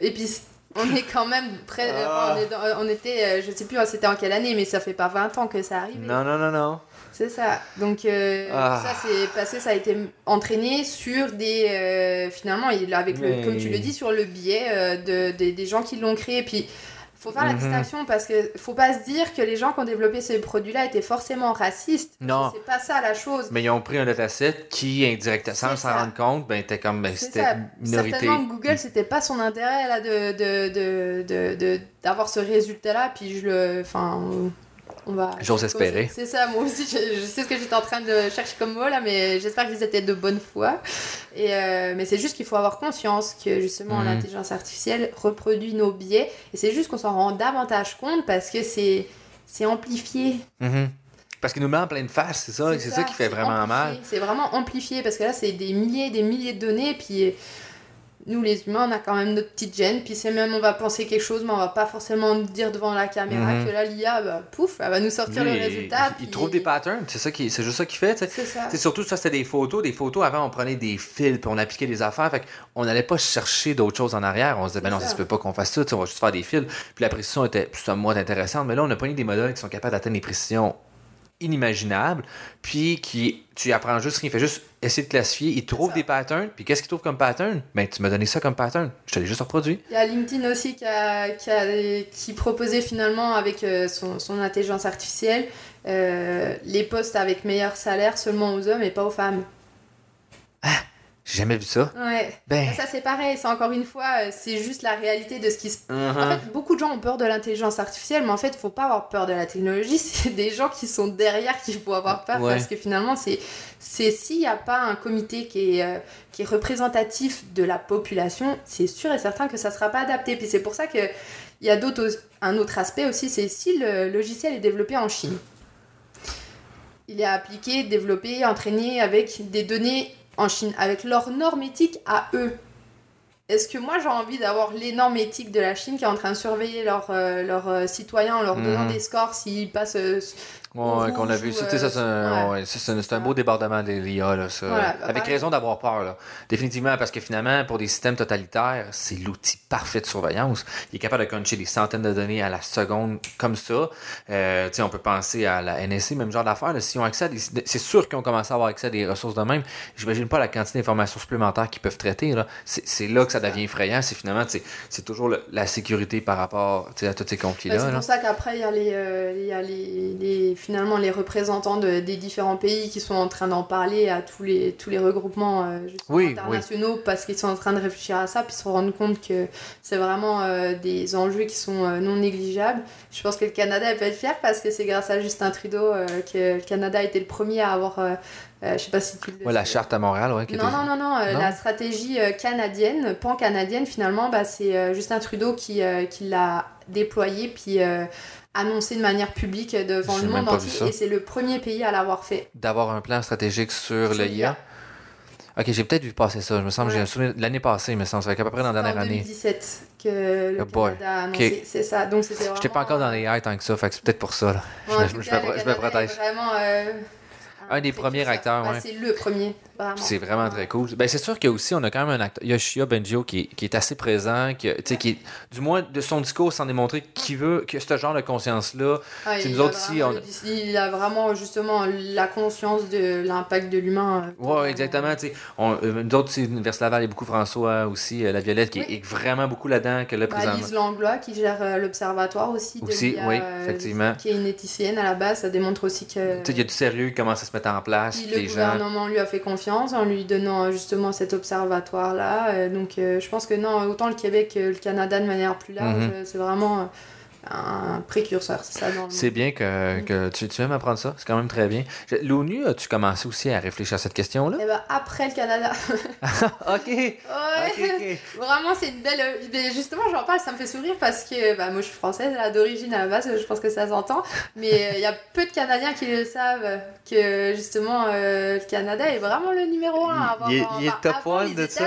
Et puis on est quand même près. Ah. On, était, euh, je sais plus c'était en quelle année, mais ça fait pas 20 ans que ça arrive. Non, non, non, non. C'est ça. Donc euh, ah. ça c'est passé, ça a été entraîné sur des euh, finalement avec le, comme tu le dis sur le biais de, des gens qui l'ont créé. Puis faut faire la mhm. distinction parce que faut pas se dire que les gens qui ont développé ces produits-là étaient forcément racistes. Non. C'est pas ça la chose. Mais ils ont pris un dataset qui, indirectement, sans s'en rendre compte, ben, était comme, ben, c'était minorité. Certainement Google, c'était pas son intérêt, là, de, de, de, de, d'avoir ce résultat-là, puis je le, enfin, J'ose espérer. C'est ça, moi aussi, je, sais ce que j'étais en train de chercher comme mot là, mais j'espère qu'ils étaient de bonne foi. Et, euh, mais c'est juste qu'il faut avoir conscience que justement mhm. l'intelligence artificielle reproduit nos biais. Et c'est juste qu'on s'en rend davantage compte parce que c'est amplifié. Mhm. Parce qu'il nous met en pleine face, c'est ça, c'est ça, qui fait vraiment mal. C'est vraiment amplifié parce que là, c'est des milliers et des milliers de données. Puis nous les humains, on a quand même notre petite gêne, puis c'est même on va penser quelque chose, mais on va pas forcément dire devant la caméra mhm. que là l'IA, bah, pouf, elle va nous sortir le résultat. Il, trouve des patterns, c'est ça qui, c'est juste ça qu'il fait. C'est surtout ça, c'était des photos, des photos. Avant, on prenait des fils, puis on appliquait des affaires, fait on n'allait pas chercher d'autres choses en arrière. On se disait ben non, ça se peut pas qu'on fasse ça, on va juste faire des fils. Puis la précision était somewhat intéressante, mais là on a pris des modèles qui sont capables d'atteindre des précisions inimaginable, puis qui tu apprends juste rien, il fait juste essayer de classifier, il trouve des patterns, puis qu'est-ce qu'il trouve comme pattern? Ben tu m'as donné ça comme pattern, je te l'ai juste reproduit. Il y a LinkedIn aussi qui, a, qui, qui proposait finalement avec euh, son, son, intelligence artificielle euh, les postes avec meilleur salaire seulement aux hommes et pas aux femmes. Ah j'ai jamais vu ça. Ouais. Ben... Ça, c'est pareil. C'est encore une fois, euh, c'est juste la réalité de ce qui se. Uh-huh. En fait, beaucoup de gens ont peur de l'intelligence artificielle, mais en fait, il faut pas avoir peur de la technologie. C'est des gens qui sont derrière qu'il faut avoir peur parce que finalement, c'est c'est s'il n'y a pas un comité qui est, euh, qui est représentatif de la population, c'est sûr et certain que ça ne sera pas adapté. Puis c'est pour ça qu'il y a d'autres, un autre aspect aussi, c'est si le logiciel est développé en Chine. Il est appliqué, développé, entraîné avec des données en Chine, avec leurs normes éthiques à eux. Est-ce que moi j'ai envie d'avoir les normes éthiques de la Chine qui est en train de surveiller leurs euh, euh, citoyens en leur donnant mhm. des scores s'ils passent euh, Ouais, qu'on a vu. C'était ça, c'est un, beau débordement de l'IA, là, ça. Bah, Avec raison d'avoir peur, là. Définitivement, parce que finalement, pour des systèmes totalitaires, c'est l'outil parfait de surveillance. Il est capable de cruncher des centaines de données à la seconde comme ça. Euh, on peut penser à la NSC, même genre d'affaires. Si on accès C'est sûr qu'ils ont commencé à avoir accès à des ressources de même. J'imagine pas la quantité d'informations supplémentaires qu'ils peuvent traiter. C'est là que ça devient effrayant. C'est finalement, c'est toujours la sécurité par rapport à tous ces conflits-là. c'est pour ça qu'après, il y a les, euh, il y a les, les finalement les représentants des différents pays qui sont en train d'en parler à tous les, tous les regroupements euh, internationaux parce qu'ils sont en train de réfléchir à ça puis se rendre compte que c'est vraiment euh, des enjeux qui sont euh, non négligeables. Je pense que le Canada peut être fier parce que c'est grâce à Justin Trudeau que le Canada a été le premier à avoir je sais pas si tu ouais, la charte à Montréal, ouais. non, non, non, non, la stratégie canadienne, pan-canadienne, finalement, bah, c'est Justin Trudeau qui, qui l'a déployée, puis annoncé de manière publique devant le monde entier et c'est le premier pays à l'avoir fait. D'avoir un plan stratégique sur le IA. Ok, j'ai peut-être vu passer ça. Je me semble, j'ai un souvenir l'année passée, mais ça, c'est à peu près dans la dernière année. En 2017 que le oh Canada a annoncé. C'est ça. Donc c'était vraiment. J'étais pas encore dans les AI tant que ça, fait que c'est peut-être pour ça. Là. je, je, me, je, me, protège. Vraiment. Euh, un des premiers acteurs, ouais. C'est le premier. C'est vraiment très cool. Ben, c'est sûr qu'il y a aussi, on a quand même un acteur, Yoshia Benjo, qui, qui est assez présent, qui, qui du moins de son discours, s'en démontrer qu'il veut, que ce genre de conscience-là. Ah, nous autres, si on... Il a vraiment justement la conscience de l'impact de l'humain. Euh, oui, exactement. On, euh, nous autres, Vers Laval et beaucoup François aussi, euh, la Violette, qui est vraiment beaucoup là-dedans. que là, Lise Langlois, qui gère l'Observatoire aussi. aussi, oui, effectivement. Qui est une éthicienne à la base, ça démontre aussi que. Il y a du sérieux, comment ça se en place. Puis le gouvernement lui a fait confiance en lui donnant euh, justement cet observatoire-là. Euh, donc euh, je pense que non, autant le Québec que le Canada de manière plus large, mhm. c'est vraiment un précurseur, c'est ça C'est bien que, que tu, tu aimes apprendre ça, c'est quand même très bien. L'ONU, as-tu commencé aussi à réfléchir à cette question-là? Eh ben, après le Canada. ok. Ouais. Vraiment, c'est une belle. Justement, j'en parle, ça me fait sourire parce que bah, moi je suis française d'origine à la base, je pense que ça s'entend. Mais euh, il y a peu de Canadiens qui le savent que justement euh, le Canada est vraiment le numéro un avant. Il, il est top one de ça.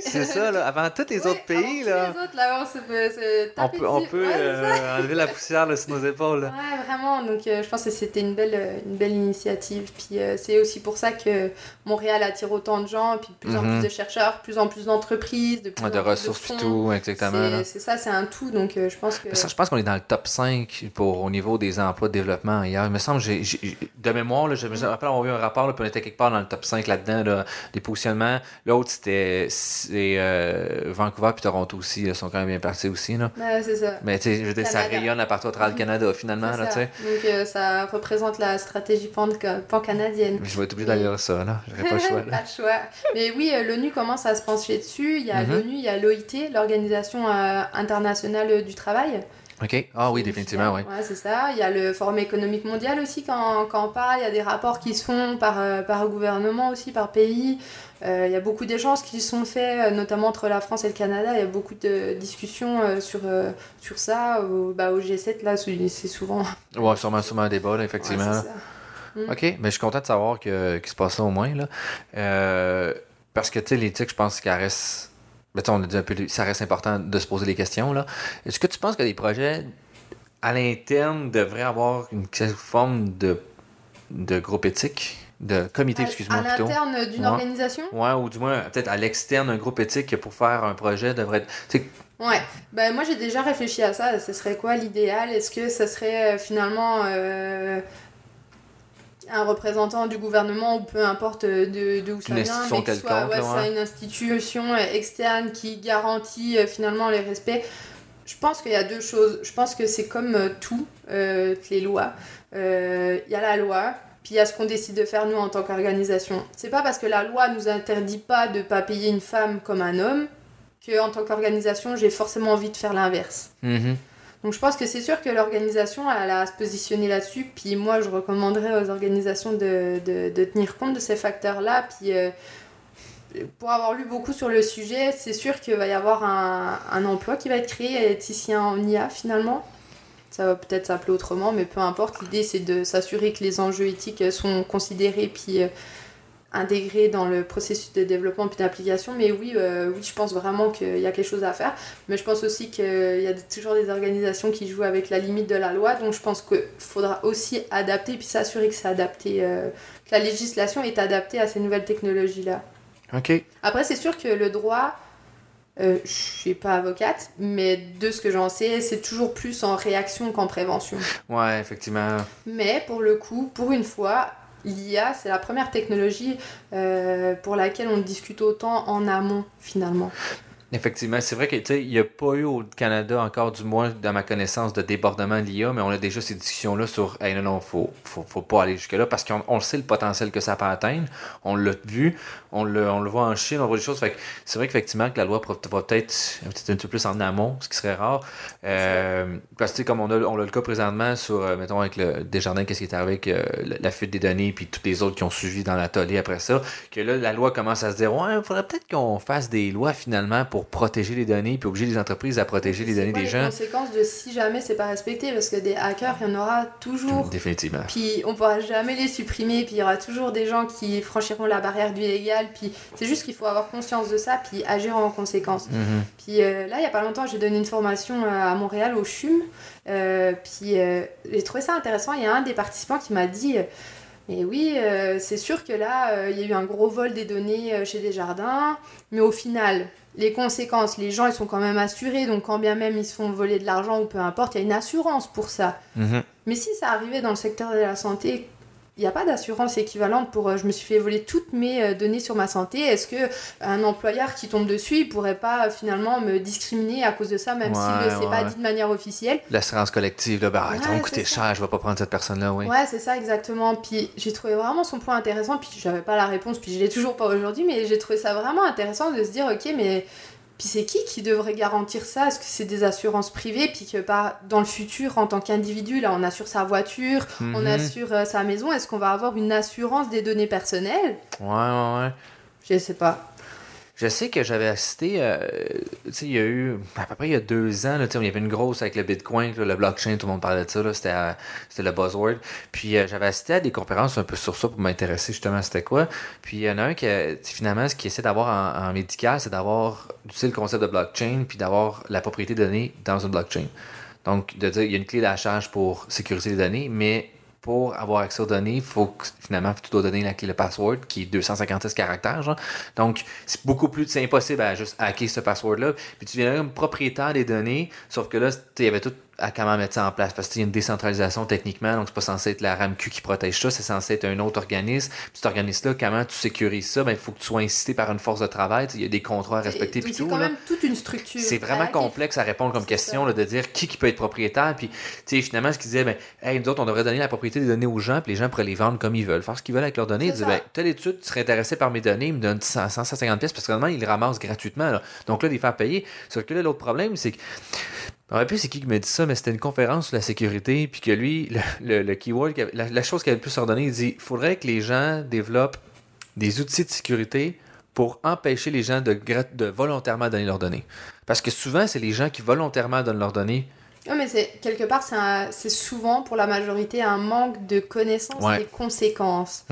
C'est ça, là, avant tous les autres pays. Là. Tous les autres, là, on se peut On peut, on peut euh, enlever la poussière là, sur nos épaules. Là. Ouais, vraiment. Donc je pense que c'était une belle, une belle initiative. Puis c'est aussi pour ça que Montréal attire autant de gens, puis de plus en plus mhm. de chercheurs, plus en plus d'entreprises, de, de ressources, de tout, exactement. C'est ça, c'est un tout. Donc je pense que. je pense qu'on est dans le top 5 pour, au niveau des emplois de développement ailleurs. Il me semble, j'ai, de mémoire, là, je me rappelle avoir vu un rapport, là, puis on était quelque part dans le top 5 là-dedans, là, des positionnements. L'autre, c'était euh, Vancouver puis Toronto aussi, ils sont quand même bien partis aussi. Là. c'est ça. Mais tu sais, ça rayonne à partout à travers le Canada, finalement. Là, Donc euh, ça représente la stratégie pan-canadienne. je vais être obligé d'aller d'aller ça, là. J'aurais pas le choix. pas le choix. Mais oui, euh, l'ONU commence à se pencher dessus. Il y a mm-hmm. l'ONU, il y a l'OIT, l'Organisation internationale du travail. OK. Ah oui, définitivement, oui. Ouais, c'est ça. Il y a le Forum économique mondial aussi quand, quand on parle. Il y a des rapports qui se font par, euh, par gouvernement aussi, par pays. Euh, il y a beaucoup d'échanges qui sont faits, euh, notamment entre la France et le Canada. Il y a beaucoup de discussions sur, sur ça. Au, bah, au G7, là, c'est souvent... Ouais, sûrement, sûrement un débat, là, effectivement. Mm. OK, mais je suis content de savoir qu'il se passe ça au moins. Là. parce que, tu sais, l'éthique, je pense qu'elle reste on a dit un peu, ça reste important de se poser des questions. là. Est-ce que tu penses que les projets à l'interne devraient avoir une forme de, de groupe éthique? De comité, excuse-moi. À l'interne d'une organisation? Ouais, ou du moins, peut-être à l'externe, un groupe éthique pour faire un projet devrait être. Ouais, ben, moi j'ai déjà réfléchi à ça. Ce serait quoi l'idéal? Est-ce que ça serait euh, finalement. Euh, un représentant du gouvernement ou peu importe de, de où ça vient, mais que soit ouais, une institution externe qui garantit euh, finalement les respects. Je pense qu'il y a deux choses. Je pense que c'est comme euh, tout, euh, les lois. Il y a la loi, puis il y a ce qu'on décide de faire nous en tant qu'organisation. C'est pas parce que la loi nous interdit pas de pas payer une femme comme un homme que en tant qu'organisation j'ai forcément envie de faire l'inverse. Mm-hmm. Donc je pense que c'est sûr que l'organisation, elle a à se positionner là-dessus. Puis moi, je recommanderais aux organisations de, de, tenir compte de ces facteurs-là. Puis euh, pour avoir lu beaucoup sur le sujet, c'est sûr qu'il va y avoir un, un, emploi qui va être créé, éthicien en IA finalement. Ça va peut-être s'appeler autrement, mais peu importe. L'idée, c'est de s'assurer que les enjeux éthiques sont considérés. Puis euh, intégré dans le processus de développement puis d'application. Mais oui, euh, oui, je pense vraiment qu'il y a quelque chose à faire. Mais je pense aussi qu'il y a toujours des organisations qui jouent avec la limite de la loi. Donc je pense qu'il faudra aussi adapter puis s'assurer que c'est adapté, euh, que la législation est adaptée à ces nouvelles technologies-là. Ok. Après, c'est sûr que le droit, euh, je suis pas avocate, mais de ce que j'en sais, c'est toujours plus en réaction qu'en prévention. Ouais, effectivement. Mais pour le coup, pour une fois, l'IA, c'est la première technologie euh, pour laquelle on discute autant en amont finalement. Effectivement, c'est vrai qu'il n'y a pas eu au Canada encore, du moins dans ma connaissance, de débordement de l'IA, mais on a déjà ces discussions-là sur hey, non, non, faut, faut, faut pas aller jusque-là parce qu'on on sait le potentiel que ça peut atteindre. On l'a vu, on le, on le voit en Chine, on voit des choses. c'est vrai qu'effectivement, que la loi va peut-être un peu plus en amont, ce qui serait rare. Euh, parce que comme on a, on a le cas présentement sur, euh, mettons, avec le Desjardins, qu'est-ce qui est arrivé avec euh, la fuite des données, puis tous les autres qui ont suivi dans l'atelier après ça, que là, la loi commence à se dire, ouais, il faudrait peut-être qu'on fasse des lois finalement pour protéger les données, puis obliger les entreprises à protéger les données des gens? C'est les conséquences de si jamais c'est pas respecté, parce que des hackers, il y en aura toujours. Définitivement. Puis on pourra jamais les supprimer, puis il y aura toujours des gens qui franchiront la barrière du légal, puis c'est juste qu'il faut avoir conscience de ça, puis agir en conséquence. Mhm. Puis euh, là, il y a pas longtemps, j'ai donné une formation euh, à Montréal, au CHUM, euh, puis j'ai trouvé ça intéressant. Il y a un des participants qui m'a dit. Mais oui, c'est sûr que là, il y a eu un gros vol des données chez Desjardins, mais au final, les conséquences, les gens ils sont quand même assurés, donc quand bien même ils se font voler de l'argent ou peu importe, il y a une assurance pour ça. Mhm. Mais si ça arrivait dans le secteur de la santé, il n'y a pas d'assurance équivalente pour euh, je me suis fait voler toutes mes euh, données sur ma santé. Est-ce que un employeur qui tombe dessus, il pourrait pas euh, finalement me discriminer à cause de ça, même s'il ne pas dit de manière officielle? L'assurance collective, là, bah, ouais, coûté cher, je vais pas prendre cette personne-là, oui. Ouais, c'est ça exactement. Puis j'ai trouvé vraiment son point intéressant, puis j'avais pas la réponse, puis je l'ai toujours pas aujourd'hui, mais j'ai trouvé ça vraiment intéressant de se dire, ok, mais Puis c'est qui qui devrait garantir ça? Est-ce que c'est des assurances privées? Puis que pas dans le futur, en tant qu'individu, là, on assure sa voiture, on Mhm. assure euh, sa maison. Est-ce qu'on va avoir une assurance des données personnelles? Ouais, ouais, ouais. Je sais pas. Je sais que j'avais assisté, euh, tu sais, il y a eu, à peu près il y a deux ans, là, il y avait une grosse avec le Bitcoin, le blockchain, tout le monde parlait de ça, c'était, le buzzword. Puis euh, j'avais assisté à des conférences un peu sur ça pour m'intéresser justement c'était quoi. Puis il y en a un qui, finalement, ce qu'il essaie d'avoir en, médical, c'est d'avoir, tu sais, le concept de blockchain, puis d'avoir la propriété de données dans une blockchain. Donc, de dire, il y a une clé d'achat pour sécuriser les données, mais pour avoir accès aux données, il faut que finalement tu dois donner la clé, le password, qui est 256 caractères. Genre. Donc, c'est beaucoup plus impossible à juste hacker ce password-là. Puis tu deviens comme propriétaire des données, sauf que là, il y avait tout à comment mettre ça en place parce qu'il y a une décentralisation techniquement, donc c'est pas censé être la RAMQ qui protège ça, c'est censé être un autre organisme. Puis cet organisme-là, comment tu sécurises ça? Ben, il faut que tu sois incité par une force de travail. Il y a des contrats à respecter. C'est tout, quand là. même toute une structure. C'est vraiment complexe à répondre comme question, là, de dire qui, qui peut être propriétaire. Puis, finalement, ce qu'ils disaient, ben, hey, nous autres, on devrait donner la propriété des données aux gens, puis les gens pourraient les vendre comme ils veulent, faire ce qu'ils veulent avec leurs données. Ils disaient, ben, telle étude, tu serais intéressé par mes données, ils me donnent 100, 150 pièces parce que normalement, ils les ramassent gratuitement. là. Donc là, les faire payer. Sauf que là, l'autre problème, c'est que. Rappelle plus c'est qui qui m'a dit ça, mais c'était une conférence sur la sécurité, puis que lui, le, le, le keyword, la, la chose qu'il avait le plus ordonné, il dit il faudrait que les gens développent des outils de sécurité pour empêcher les gens de, de volontairement donner leurs données. Parce que souvent, c'est les gens qui volontairement donnent leurs données. Non, mais c'est quelque part, c'est souvent pour la majorité un manque de connaissances Ouais. des conséquences.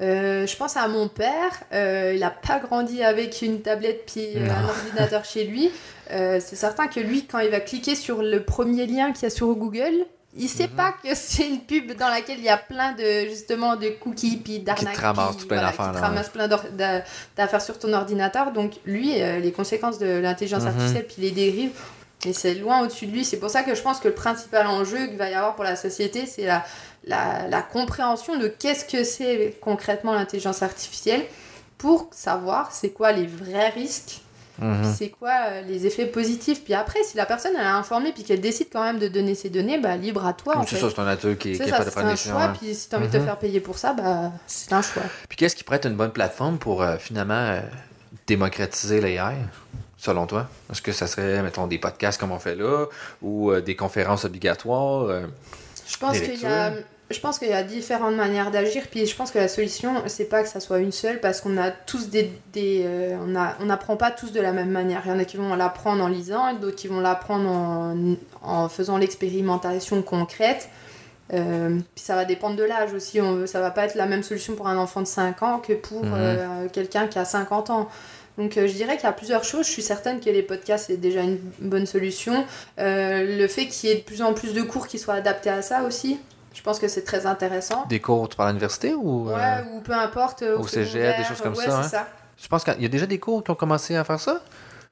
Euh, je pense à mon père, euh, il n'a pas grandi avec une tablette puis euh, un ordinateur chez lui. Euh, c'est certain que lui, quand il va cliquer sur le premier lien qu'il y a sur Google, il sait Mhm. pas que c'est une pub dans laquelle il y a plein de justement de cookies puis d'arnaques te ramassent puis, plein voilà, d'affaires, ramassent plein d'affaires sur ton ordinateur. Donc lui, euh, les conséquences de l'intelligence Mhm. artificielle puis les dérives, mais c'est loin au-dessus de lui. C'est pour ça que je pense que le principal enjeu qu'il va y avoir pour la société, c'est la, la, la compréhension de qu'est-ce que c'est concrètement l'intelligence artificielle pour savoir c'est quoi les vrais risques, Puis c'est quoi euh, les effets positifs? Puis après, si la personne elle est informée puis qu'elle décide quand même de donner ses données, bah libre à toi en C'est fait. ça, c'est ton nature qui, pas de c'est prendre un choix, hein. puis si t'as envie de te Mhm. faire payer pour ça, bah c'est un choix. Puis qu'est-ce qui pourrait être une bonne plateforme pour euh, finalement euh, démocratiser l'AI, selon toi? Est-ce que ça serait, mettons, des podcasts comme on fait là, ou euh, des conférences obligatoires? Je pense qu'il y a. je pense qu'il y a différentes manières d'agir puis je pense que la solution c'est pas que ça soit une seule parce qu'on a tous des, des euh, on n'apprend pas tous de la même manière il y en a qui vont l'apprendre en lisant et d'autres qui vont l'apprendre en, en faisant l'expérimentation concrète Euh, puis ça va dépendre de l'âge aussi on, ça va pas être la même solution pour un enfant de 5 ans que pour Mhm. euh, quelqu'un qui a 50 ans donc euh, je dirais qu'il y a plusieurs choses. Je suis certaine que les podcasts c'est déjà une bonne solution. Euh, le fait qu'il y ait de plus en plus de cours qui soient adaptés à ça aussi, je pense que c'est très intéressant. Des cours, à l'université ou. euh, Ouais, ou peu importe. euh, au cégep, secondaire, des choses comme ouais, ça, c'est ça. Tu penses qu'il y a déjà des cours qui ont commencé à faire ça?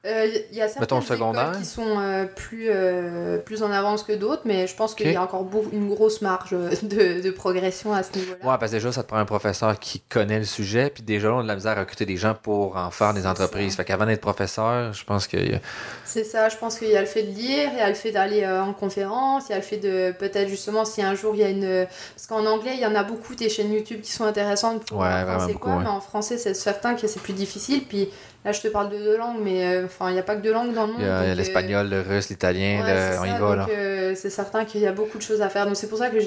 Euh, Il y a certaines au secondaire. écoles qui sont euh, plus, euh, plus en avance que d'autres, mais je pense qu'il y a encore une grosse marge de, de progression à ce niveau-là. Ouais, parce que déjà, ça te prend un professeur qui connaît le sujet, puis déjà, on a de la misère à recruter des gens pour en faire des entreprises. ça. Fait qu'avant d'être professeur, je pense a. C'est ça, je pense qu'il y a le fait de lire, il y a le fait d'aller euh, en conférence, il y a le fait de peut-être justement si un jour il y a une... Parce qu'en anglais, il y en a beaucoup des chaînes YouTube qui sont intéressantes pour Ouais, vraiment beaucoup, quoi, ouais. mais en français c'est certain que c'est plus difficile. Puis là je te parle de deux langues, mais euh, enfin il n'y a pas que deux langues dans le monde. Il y a, euh, l'espagnol, le russe, l'italien, ouais, on y va, donc, là. euh, c'est certain qu'il y a beaucoup de choses à faire. Donc c'est pour ça que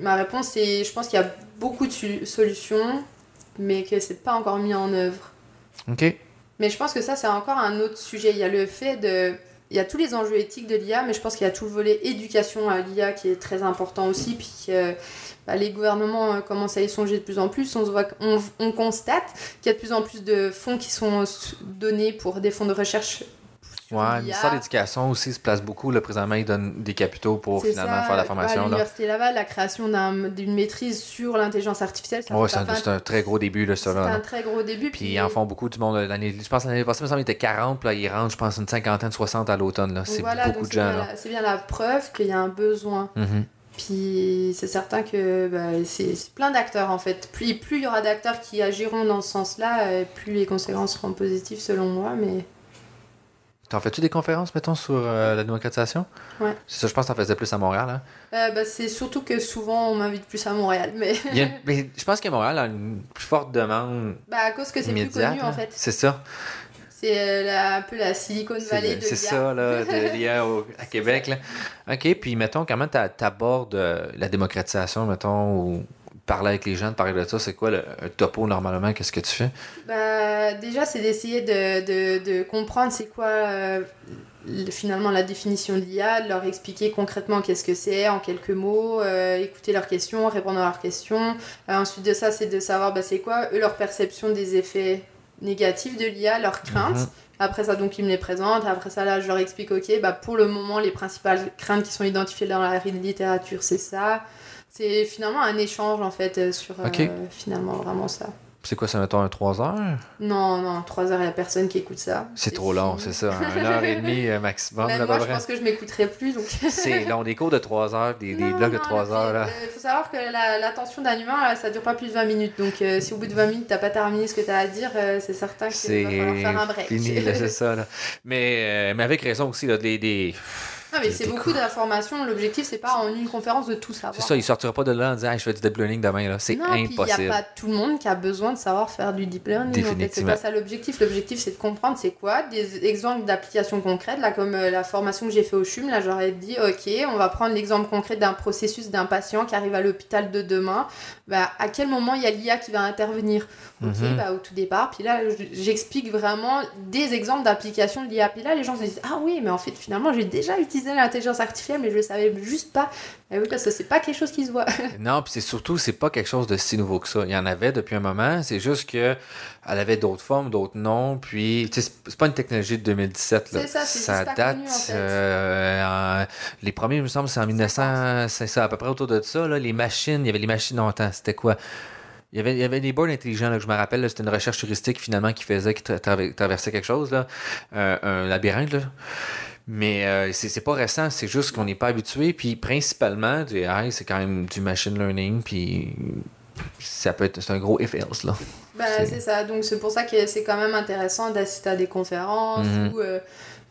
ma réponse c'est je pense qu'il y a beaucoup de solutions, mais que c'est pas encore mis en œuvre. OK. Mais je pense que ça, c'est encore un autre sujet. Il y a le fait de. Il y a tous les enjeux éthiques de l'IA, mais je pense qu'il y a tout le volet éducation à l'IA qui est très important aussi. Puis que, bah, les gouvernements euh, commencent à y songer de plus en plus. On, se voit, on, on constate qu'il y a de plus en plus de fonds qui sont s- donnés pour des fonds de recherche. Ouais, le ministère de l'Éducation aussi se place beaucoup. Là, présentement, ils donnent des capitaux pour finalement ça, faire la ouais, formation. à l'Université Laval, la création d'un- d'une maîtrise sur l'intelligence artificielle, fait c'est un, un très gros début, là, ça. c'est un très gros début. Puis ils en font beaucoup du monde. L'année, je pense que l'année passée, il me semble, était 40, puis là, ils rentrent, je pense, une cinquantaine, 60 à l'automne. C'est voilà, beaucoup de gens. C'est bien la preuve qu'il y a un besoin. Mhm. Puis c'est certain que bah, c'est plein d'acteurs en fait. Plus plus il y aura d'acteurs qui agiront dans ce sens-là, euh, plus les conséquences seront positives selon moi. Mais T'en fais-tu des conférences, mettons, sur euh, la démocratisation? Ouais. C'est ça, je pense que t'en faisais plus à Montréal. Hein? euh, bah, c'est surtout que souvent on m'invite plus à Montréal. Mais Il y a- mais je pense qu'à Montréal, a une plus forte demande bah, à cause que c'est plus connu en là. fait. C'est ça. C'est euh, un peu la Silicon Valley de C'est ça, là, de l'IA à Québec. Là. OK, puis mettons, comment tu abordes euh, la démocratisation, mettons, ou parler avec les gens, parler de ça, c'est quoi le topo normalement? Qu'est-ce que tu fais? Bah, déjà, c'est d'essayer de, de, de, comprendre c'est quoi euh, finalement la définition de l'IA, de leur expliquer concrètement qu'est-ce que c'est en quelques mots, euh, écouter leurs questions, répondre à leurs questions. Euh, ensuite de ça, c'est de savoir bah, c'est quoi eux leur perception des effets négatifs de l'IA, leurs craintes. Mhm. Après ça, donc, ils me les présentent. Après ça, là, je leur explique, OK, bah, pour le moment, les principales craintes qui sont identifiées dans la littérature, c'est ça. C'est finalement un échange en fait euh, sur euh, finalement vraiment ça. C'est quoi, ça mettons un 3 heures? Non, non, 3 heures, il n'y a personne qui écoute ça. C'est trop long, c'est ça. Une heure et demie euh, maximum. Même moi, je pense que je m'écouterai plus. Donc... c'est long, des cours de 3 heures, des, des blocs de 3 heures. Il faut savoir que l'attention d'un humain, ça dure pas plus de 20 minutes. Donc si au bout de 20 minutes, tu n'as pas terminé ce que tu as à dire, c'est certain qu'il va falloir faire un break. fini, c'est ça. Là. Mais, mais avec raison aussi, là, des... des non, mais c'est beaucoup d'informations. L'objectif, c'est pas en une conférence de tout savoir. C'est ça, il sortira pas de là en disant je fais du deep learning demain. Là. C'est impossible. Il n'y a pas tout le monde qui a besoin de savoir faire du deep learning. Définitivement. C'est pas ça l'objectif. L'objectif, c'est de comprendre c'est quoi. Des exemples d'applications concrètes, là, comme euh, la formation que j'ai fait au CHUM, là, j'aurais dit ok, on va prendre l'exemple concret d'un processus d'un patient qui arrive à l'hôpital de demain. Bah, à quel moment il y a l'IA qui va intervenir? Ok, mhm. bah, au tout départ. Puis là, j'explique vraiment des exemples d'applications de l'IA. Puis là, les gens se disent ah oui, mais en fait, finalement, j'ai déjà utilisé l'intelligence artificielle mais je le savais juste pas. Et oui, parce que c'est pas quelque chose qui se voit. non, puis c'est surtout, c'est pas quelque chose de si nouveau que ça. Il y en avait depuis un moment, c'est juste que elle avait d'autres formes, d'autres noms, puis c'est pas une technologie de 2017. C'est ça, ça date. Euh, les premiers, il me semble, c'est en 1900, c'est ça, à peu près autour de ça. Là, les machines, il y avait les machines, non, attends, c'était quoi? Il y, avait, il y avait des boards intelligents, là, que je me rappelle, c'était une recherche touristique finalement qui faisait, qui traversait quelque chose, là, euh, un labyrinthe. Là. Mais euh, c'est pas récent, c'est juste qu'on n'est pas habitué. Puis principalement, du AI, c'est quand même du machine learning. Puis ça peut être un gros if else là. Ben, c'est ça. Donc c'est pour ça que c'est quand même intéressant d'assister à des conférences mm-hmm. ou euh,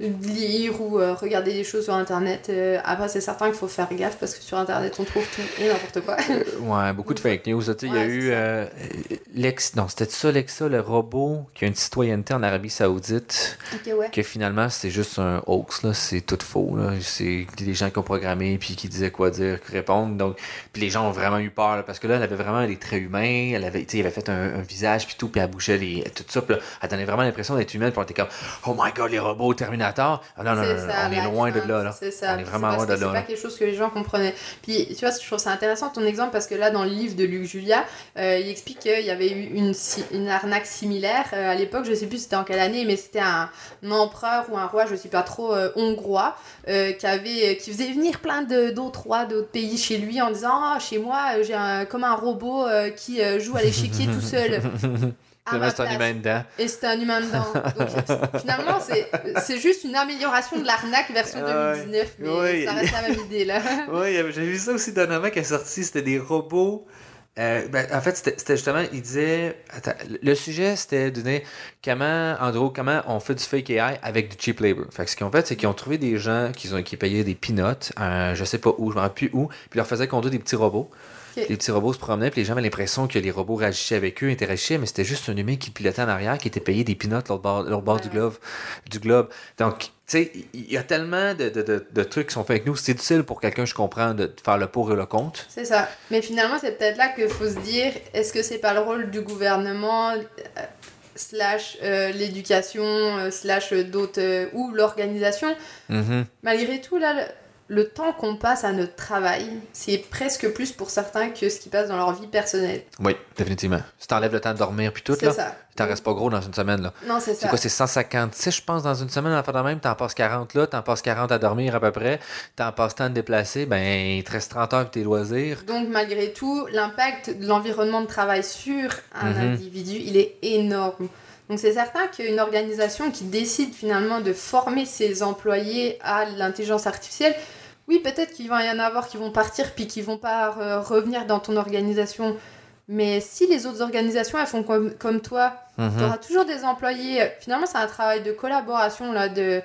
lire ou euh, regarder des choses sur internet. Euh, après, c'est certain qu'il faut faire gaffe parce que sur internet, on trouve tout et n'importe quoi. Euh, ouais, beaucoup de fake news. Il y a eu l'ex. Non, c'était ça, Lexa, le robot qui a une citoyenneté en Arabie Saoudite. Que finalement, c'est juste un hoax. C'est tout faux. C'est des gens qui ont programmé puis qui disaient quoi dire, répondre. Donc, puis les gens ont vraiment eu peur parce que là, elle avait vraiment des traits humains. Elle avait, elle avait fait un, visage puis tout, puis elle bougeait les, tout ça. Puis elle donnait vraiment l'impression d'être humaine. Puis on était comme, oh my god, les robots, Terminator ah, non, non, non, on est loin de là. C'est ça. On est vraiment loin de là. C'est pas quelque chose que les gens comprenaient. Puis, tu vois, je trouve ça intéressant ton exemple parce que là, dans le livre de Luc Julia, euh, il explique qu'il y avait eu une, une arnaque similaire euh, à l'époque. Je sais plus c'était en quelle année, mais c'était un, empereur ou un roi, je sais pas trop, euh, hongrois, qui, avait, qui faisait venir plein d'autres rois d'autres pays chez lui en disant Ah, chez moi, j'ai comme un robot qui joue à l'échiquier tout seul. c'est un humain dedans. Et c'est un humain dedans. Donc finalement, c'est juste une amélioration de l'arnaque version 2019, mais ça reste la même idée là. oui, j'ai vu ça aussi d'un qui est sorti, c'était des robots. Euh, ben, en fait, c'était justement, il disait. Attends, le sujet, c'était de dire comment, en gros, comment on fait du fake AI avec du cheap labor. Fait que ce qu'ils ont fait, c'est qu'ils ont trouvé des gens qui, ont, qui payaient des peanuts, euh, je sais pas où, je me rappelle plus où, puis leur faisaient conduire des petits robots. Les petits robots se promenaient, puis les gens avaient l'impression que les robots réagissaient avec eux, interagissaient, mais c'était juste un humain qui pilotait en arrière, qui était payé des pinottes l'autre bord, bord du, globe, du globe. Donc, tu sais, il y a tellement de, de, de, trucs qui sont faits avec nous. C'est difficile pour quelqu'un, je comprends, de faire le pour et le contre. C'est ça. Mais finalement, c'est peut-être là qu'il faut se dire est-ce que c'est pas le rôle du gouvernement euh, slash euh, l'éducation, euh, slash d'autres, ou l'organisation? Mm-hmm. Malgré tout, là, le temps qu'on passe à notre travail, c'est presque plus pour certains que ce qui passe dans leur vie personnelle. Oui, définitivement. Si t'enlèves le temps de dormir puis tout, là, ça. t'en restes pas gros dans une semaine. Là. Non, c'est ça. C'est quoi, c'est 156, je pense, dans une semaine, à faire de même, t'en passes 40 là, t'en passes 40 à dormir à peu près, t'en passes tant de déplacer, ben, il te reste 30 heures pour tes loisirs. Donc, malgré tout, l'impact de l'environnement de travail sur un mhm. individu, il est énorme. Donc c'est certain qu'une organisation qui décide finalement de former ses employés à l'intelligence artificielle, oui, peut-être qu'il va y en avoir qui vont partir puis qui vont pas euh, revenir dans ton organisation. Mais si les autres organisations elles font comme, comme toi, mhm. tu auras toujours des employés. Finalement, c'est un travail de collaboration, là, de,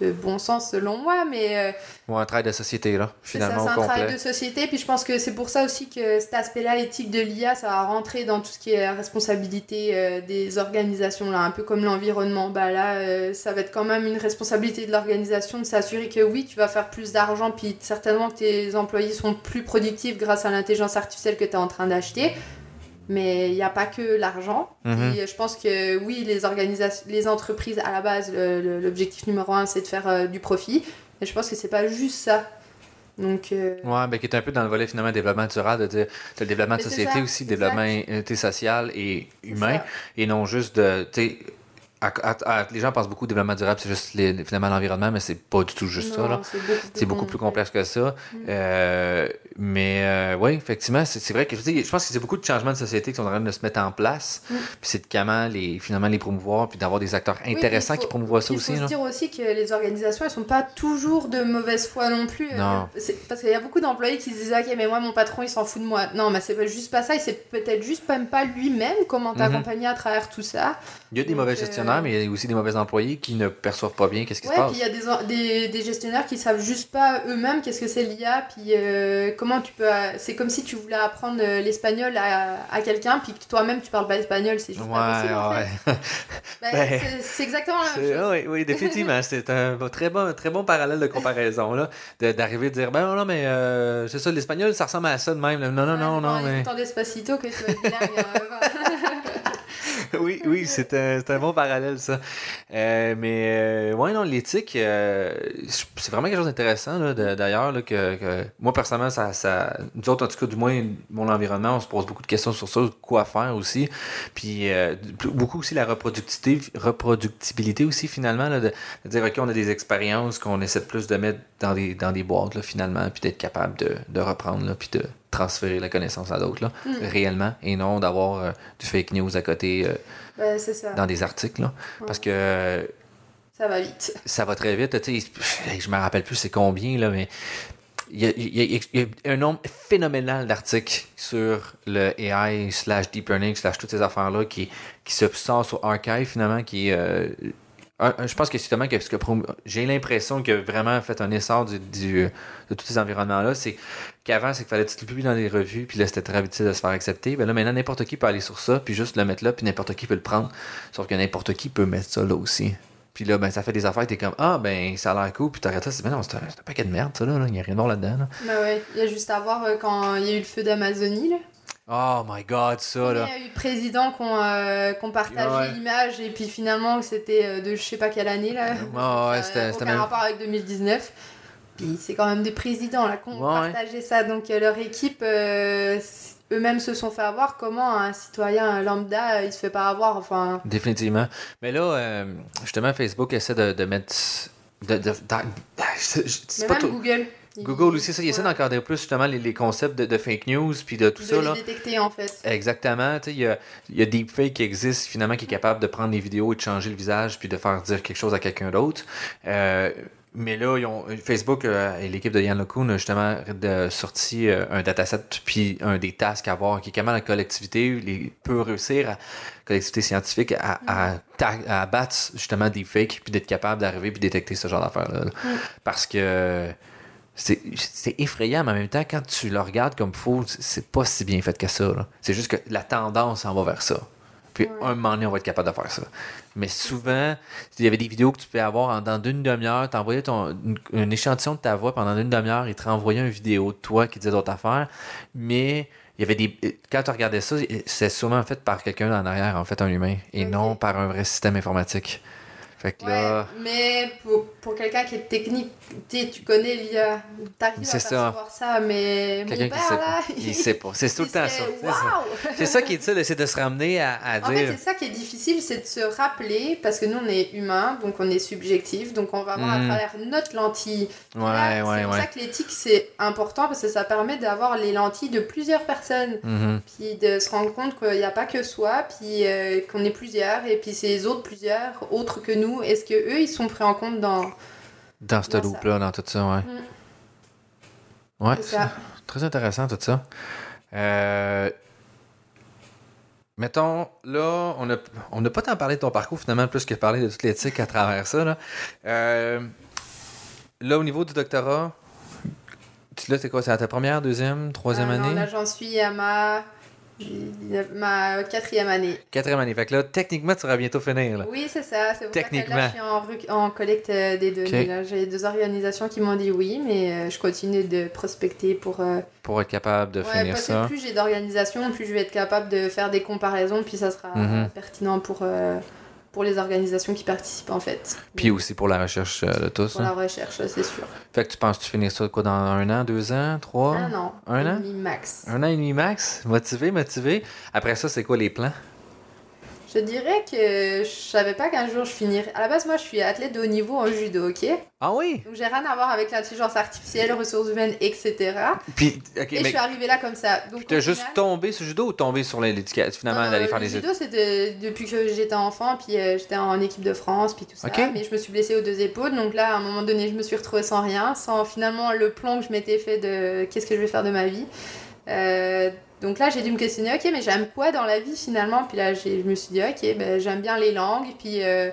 de bon sens selon moi, mais... Euh, Ou un travail de société, là, finalement, C'est un travail de société, puis je pense que c'est pour ça aussi que cet aspect-là, éthique de l'IA, ça va rentrer dans tout ce qui est responsabilité euh, des organisations, là, un peu comme l'environnement. Bah là, euh, ça va être quand même une responsabilité de l'organisation de s'assurer que oui, tu vas faire plus d'argent, puis certainement que tes employés sont plus productifs grâce à l'intelligence artificielle que tu es en train d'acheter mais il n'y a pas que l'argent. Mhm. Je pense que oui, les, organisations, les entreprises, à la base, l'objectif numéro un, c'est de faire euh, du profit. Mais je pense que c'est pas juste ça. Donc, euh... Ouais, ben, qui est un peu dans le volet finalement développement durable, de dire le développement de société aussi, le développement social et humain, et non juste de les gens pensent beaucoup au développement durable, c'est juste finalement l'environnement, mais c'est pas du tout juste ça. C'est beaucoup, plus complexe que ça. Mm. Euh, mais euh, oui, effectivement, c'est vrai que je pense que c'est beaucoup de changements de société qui sont en train de se mettre en place. Mm. Puis c'est de comment les, finalement les promouvoir, puis d'avoir des acteurs intéressants qui promouvoient ça aussi. Il faut se dire aussi que les organisations, elles sont pas toujours de mauvaise foi non plus. Euh, non. parce qu'il y a beaucoup d'employés qui se disent Ok, mais moi, mon patron, il s'en fout de moi. Non, mais c'est juste pas ça. Il sait peut-être juste même pas lui-même comment mm-hmm. t'accompagner à travers tout ça. Il y a des mauvais gestionnaires, mais il y a aussi des mauvais employés qui ne perçoivent pas bien qu'est-ce qui se passe. puis il y a des, des, gestionnaires qui savent juste pas eux-mêmes qu'est-ce que c'est l'IA, puis euh, comment tu peux. C'est comme si tu voulais apprendre euh, l'espagnol à, à quelqu'un, puis que toi-même tu parles pas l'espagnol, c'est juste pas possible. Ouais. Ben, ben, c'est exactement la même chose. Oui, oui, définitivement. c'est un très bon, très bon parallèle de comparaison, là, d'arriver à dire, ben non, non, mais euh, c'est ça, l'espagnol, ça ressemble à ça de même. Non, non, non, non. mais... Despacito que tu vas être hein, oui, oui, c'est un, un, bon parallèle, ça. Euh, mais, euh, ouais, non, l'éthique, euh, c'est vraiment quelque chose d'intéressant, d'ailleurs, que, que, moi, personnellement, ça, ça, nous autres, en tout cas, du moins, mon environnement, on se pose beaucoup de questions sur ça, quoi faire aussi. Puis, beaucoup aussi la reproductibilité, reproductibilité aussi, finalement, là, de, dire, OK, on a des expériences qu'on essaie de plus de mettre dans des, dans des boîtes, là, finalement, puis d'être capable de, de reprendre, là, puis de transférer la connaissance à d'autres, là, mm. réellement, et non d'avoir euh, du fake news à côté euh, dans des articles. Là, Parce que. Ça va vite. Ça va très vite. Je me rappelle plus c'est combien, là, mais il y, a, un nombre phénoménal d'articles sur le AI slash deep learning slash toutes ces affaires-là qui, qui se sort sur Archive finalement, qui est euh, je pense que justement, que, que j'ai l'impression a vraiment fait un essor du, de tous ces environnements-là. C'est qu'avant, c'est qu'il fallait que tu le publies dans les revues, puis là, c'était très difficile de se faire accepter. Ben là, maintenant, n'importe qui peut aller sur ça, puis juste le mettre là, puis n'importe qui peut le prendre. Sauf que n'importe qui peut mettre ça là aussi. Puis là, ben, ça fait des affaires, t'es comme, ah, ben, ça a l'air cool, puis t'arrêtes ça, c'est, ben non, c'est un, paquet de merde, ça, là, il n'y a rien de là-dedans. Là. Ben ouais, il y a juste à voir euh, quand il y a eu le feu d'Amazonie, là. Oh my god, ça là. Il y a eu président qu'on euh, partagé l'image et puis finalement c'était euh, de je sais pas quelle année là. Oh, ouais, c'était aucun même... rapport avec 2019. Puis c'est quand même des présidents là qui ont partagé ça. Donc euh, leur équipe, euh, eux-mêmes se sont fait avoir. Comment un citoyen lambda, il se fait pas avoir enfin... Définitivement. Mais là, justement, Facebook essaie de, de mettre. De, de, Mais même Google. Google aussi, ça, il essaie d'encadrer plus justement les, concepts de, fake news puis de tout de ça. Les détecter en fait. Exactement. Il y a, y a Deepfake qui existe finalement qui est capable de prendre des vidéos et de changer le visage puis de faire dire quelque chose à quelqu'un d'autre. Euh, mais là, ils ont, Facebook euh, et l'équipe de Yann LeCun ont justement de, sorti euh, un dataset puis un des tasks à voir qui est comment la collectivité les, peut réussir, à, collectivité scientifique, à, à, à, battre justement des fakes puis d'être capable d'arriver puis détecter ce genre d'affaires-là. Mm. Parce que c'est effrayant, mais en même temps, quand tu le regardes comme faux, c'est pas si bien fait que ça. C'est juste que la tendance en va vers ça. Puis un moment donné, on va être capable de faire ça. Mais souvent, il y avait des vidéos que tu pouvais avoir dans une demi-heure, tu envoyais ton, un échantillon de ta voix pendant une demi-heure, il te renvoyait une vidéo de toi qui disait d'autres affaires. Mais il y avait des. Quand tu regardais ça, c'est souvent fait par quelqu'un en arrière, en fait, un humain, et non par un vrai système informatique. Fait que là... mais pour, pour quelqu'un qui est technique, tu connais l'IA, t'arrives à percevoir ça. ça, mais mon père, là, il, sait pas. C'est tout le temps ça. C'est ça. qui est difficile, c'est de se ramener à, à dire... En fait, c'est ça qui est difficile, c'est de se rappeler, parce que nous, on est humain, donc on est subjectif, donc on va voir à hmm. travers notre lentille. Ouais, ouais, c'est pour ça que l'éthique, c'est important, parce que ça permet d'avoir les lentilles de plusieurs personnes, mm-hmm. puis de se rendre compte qu'il n'y a pas que soi, puis euh, qu'on est plusieurs, et puis c'est les autres plusieurs, autres que nous, est-ce que eux ils sont pris en compte dans dans ce loop là, dans tout ça, ouais. Mm. Ouais, c'est très intéressant tout ça. Euh, mettons, là, on n'a on a pas tant parlé de ton parcours finalement, plus que parler de toute l'éthique à travers ça. Là. Euh, là, au niveau du doctorat, là, c'est quoi? C'est à ta première, deuxième, troisième Ah non, année? là, j'en suis à ma... ma quatrième année. Quatrième année. Fait que là, techniquement, tu vas bientôt finir. Là. Oui, c'est ça. C'est pour ça que Techniquement. là, je suis en, en collecte des données. Ok. là. J'ai deux organisations qui m'ont dit oui, mais euh, je continue de prospecter pour... euh, Pour être capable de ouais, finir parce ça. que plus j'ai d'organisations, plus je vais être capable de faire des comparaisons, puis ça sera Mhm. pertinent pour, euh, pour les organisations qui participent en fait. Puis aussi pour la recherche euh, de tous. Pour hein? la recherche, c'est sûr. Fait que tu penses tu finis ça quoi, dans un an, deux ans, trois? Un an. Un et an? demi max. Un an et demi max? Motivé, motivé. Après ça, c'est quoi les plans? Je dirais que je savais pas qu'un jour je finirais. À la base, moi, je suis athlète de haut niveau en judo, ok? Ah oui? Donc j'ai rien à voir avec l'intelligence artificielle, ressources humaines, etc. Puis, Et je suis arrivée là comme ça. Donc t'as juste tombé sur le judo ou tombé sur l'éducation, finalement, Non, d'aller euh, faire le des études? judo, c'était depuis que j'étais enfant, puis euh, j'étais en équipe de France, puis tout ça. Mais je me suis blessée aux deux épaules, donc là, à un moment donné, je me suis retrouvée sans rien, sans finalement le plan que je m'étais fait de qu'est-ce que je vais faire de ma vie. Euh, donc là, j'ai dû me questionner, ok, mais j'aime quoi dans la vie finalement? Puis là, je me suis dit, ok, ben, j'aime bien les langues, puis euh,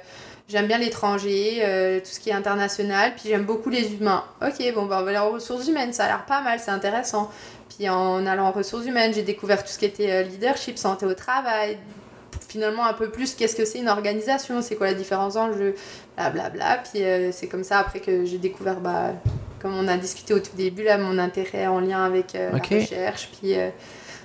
j'aime bien l'étranger, euh, tout ce qui est international, puis j'aime beaucoup les humains. Ok, bon, ben, on va aller en ressources humaines, ça a l'air pas mal, c'est intéressant. Puis en allant en ressources humaines, j'ai découvert tout ce qui était euh, leadership, santé au travail, finalement un peu plus qu'est-ce que c'est une organisation, c'est quoi la différence d'enjeux, blablabla. Puis euh, c'est comme ça après que j'ai découvert, bah, comme on a discuté au tout début, là, mon intérêt en lien avec euh, la recherche. Puis, euh,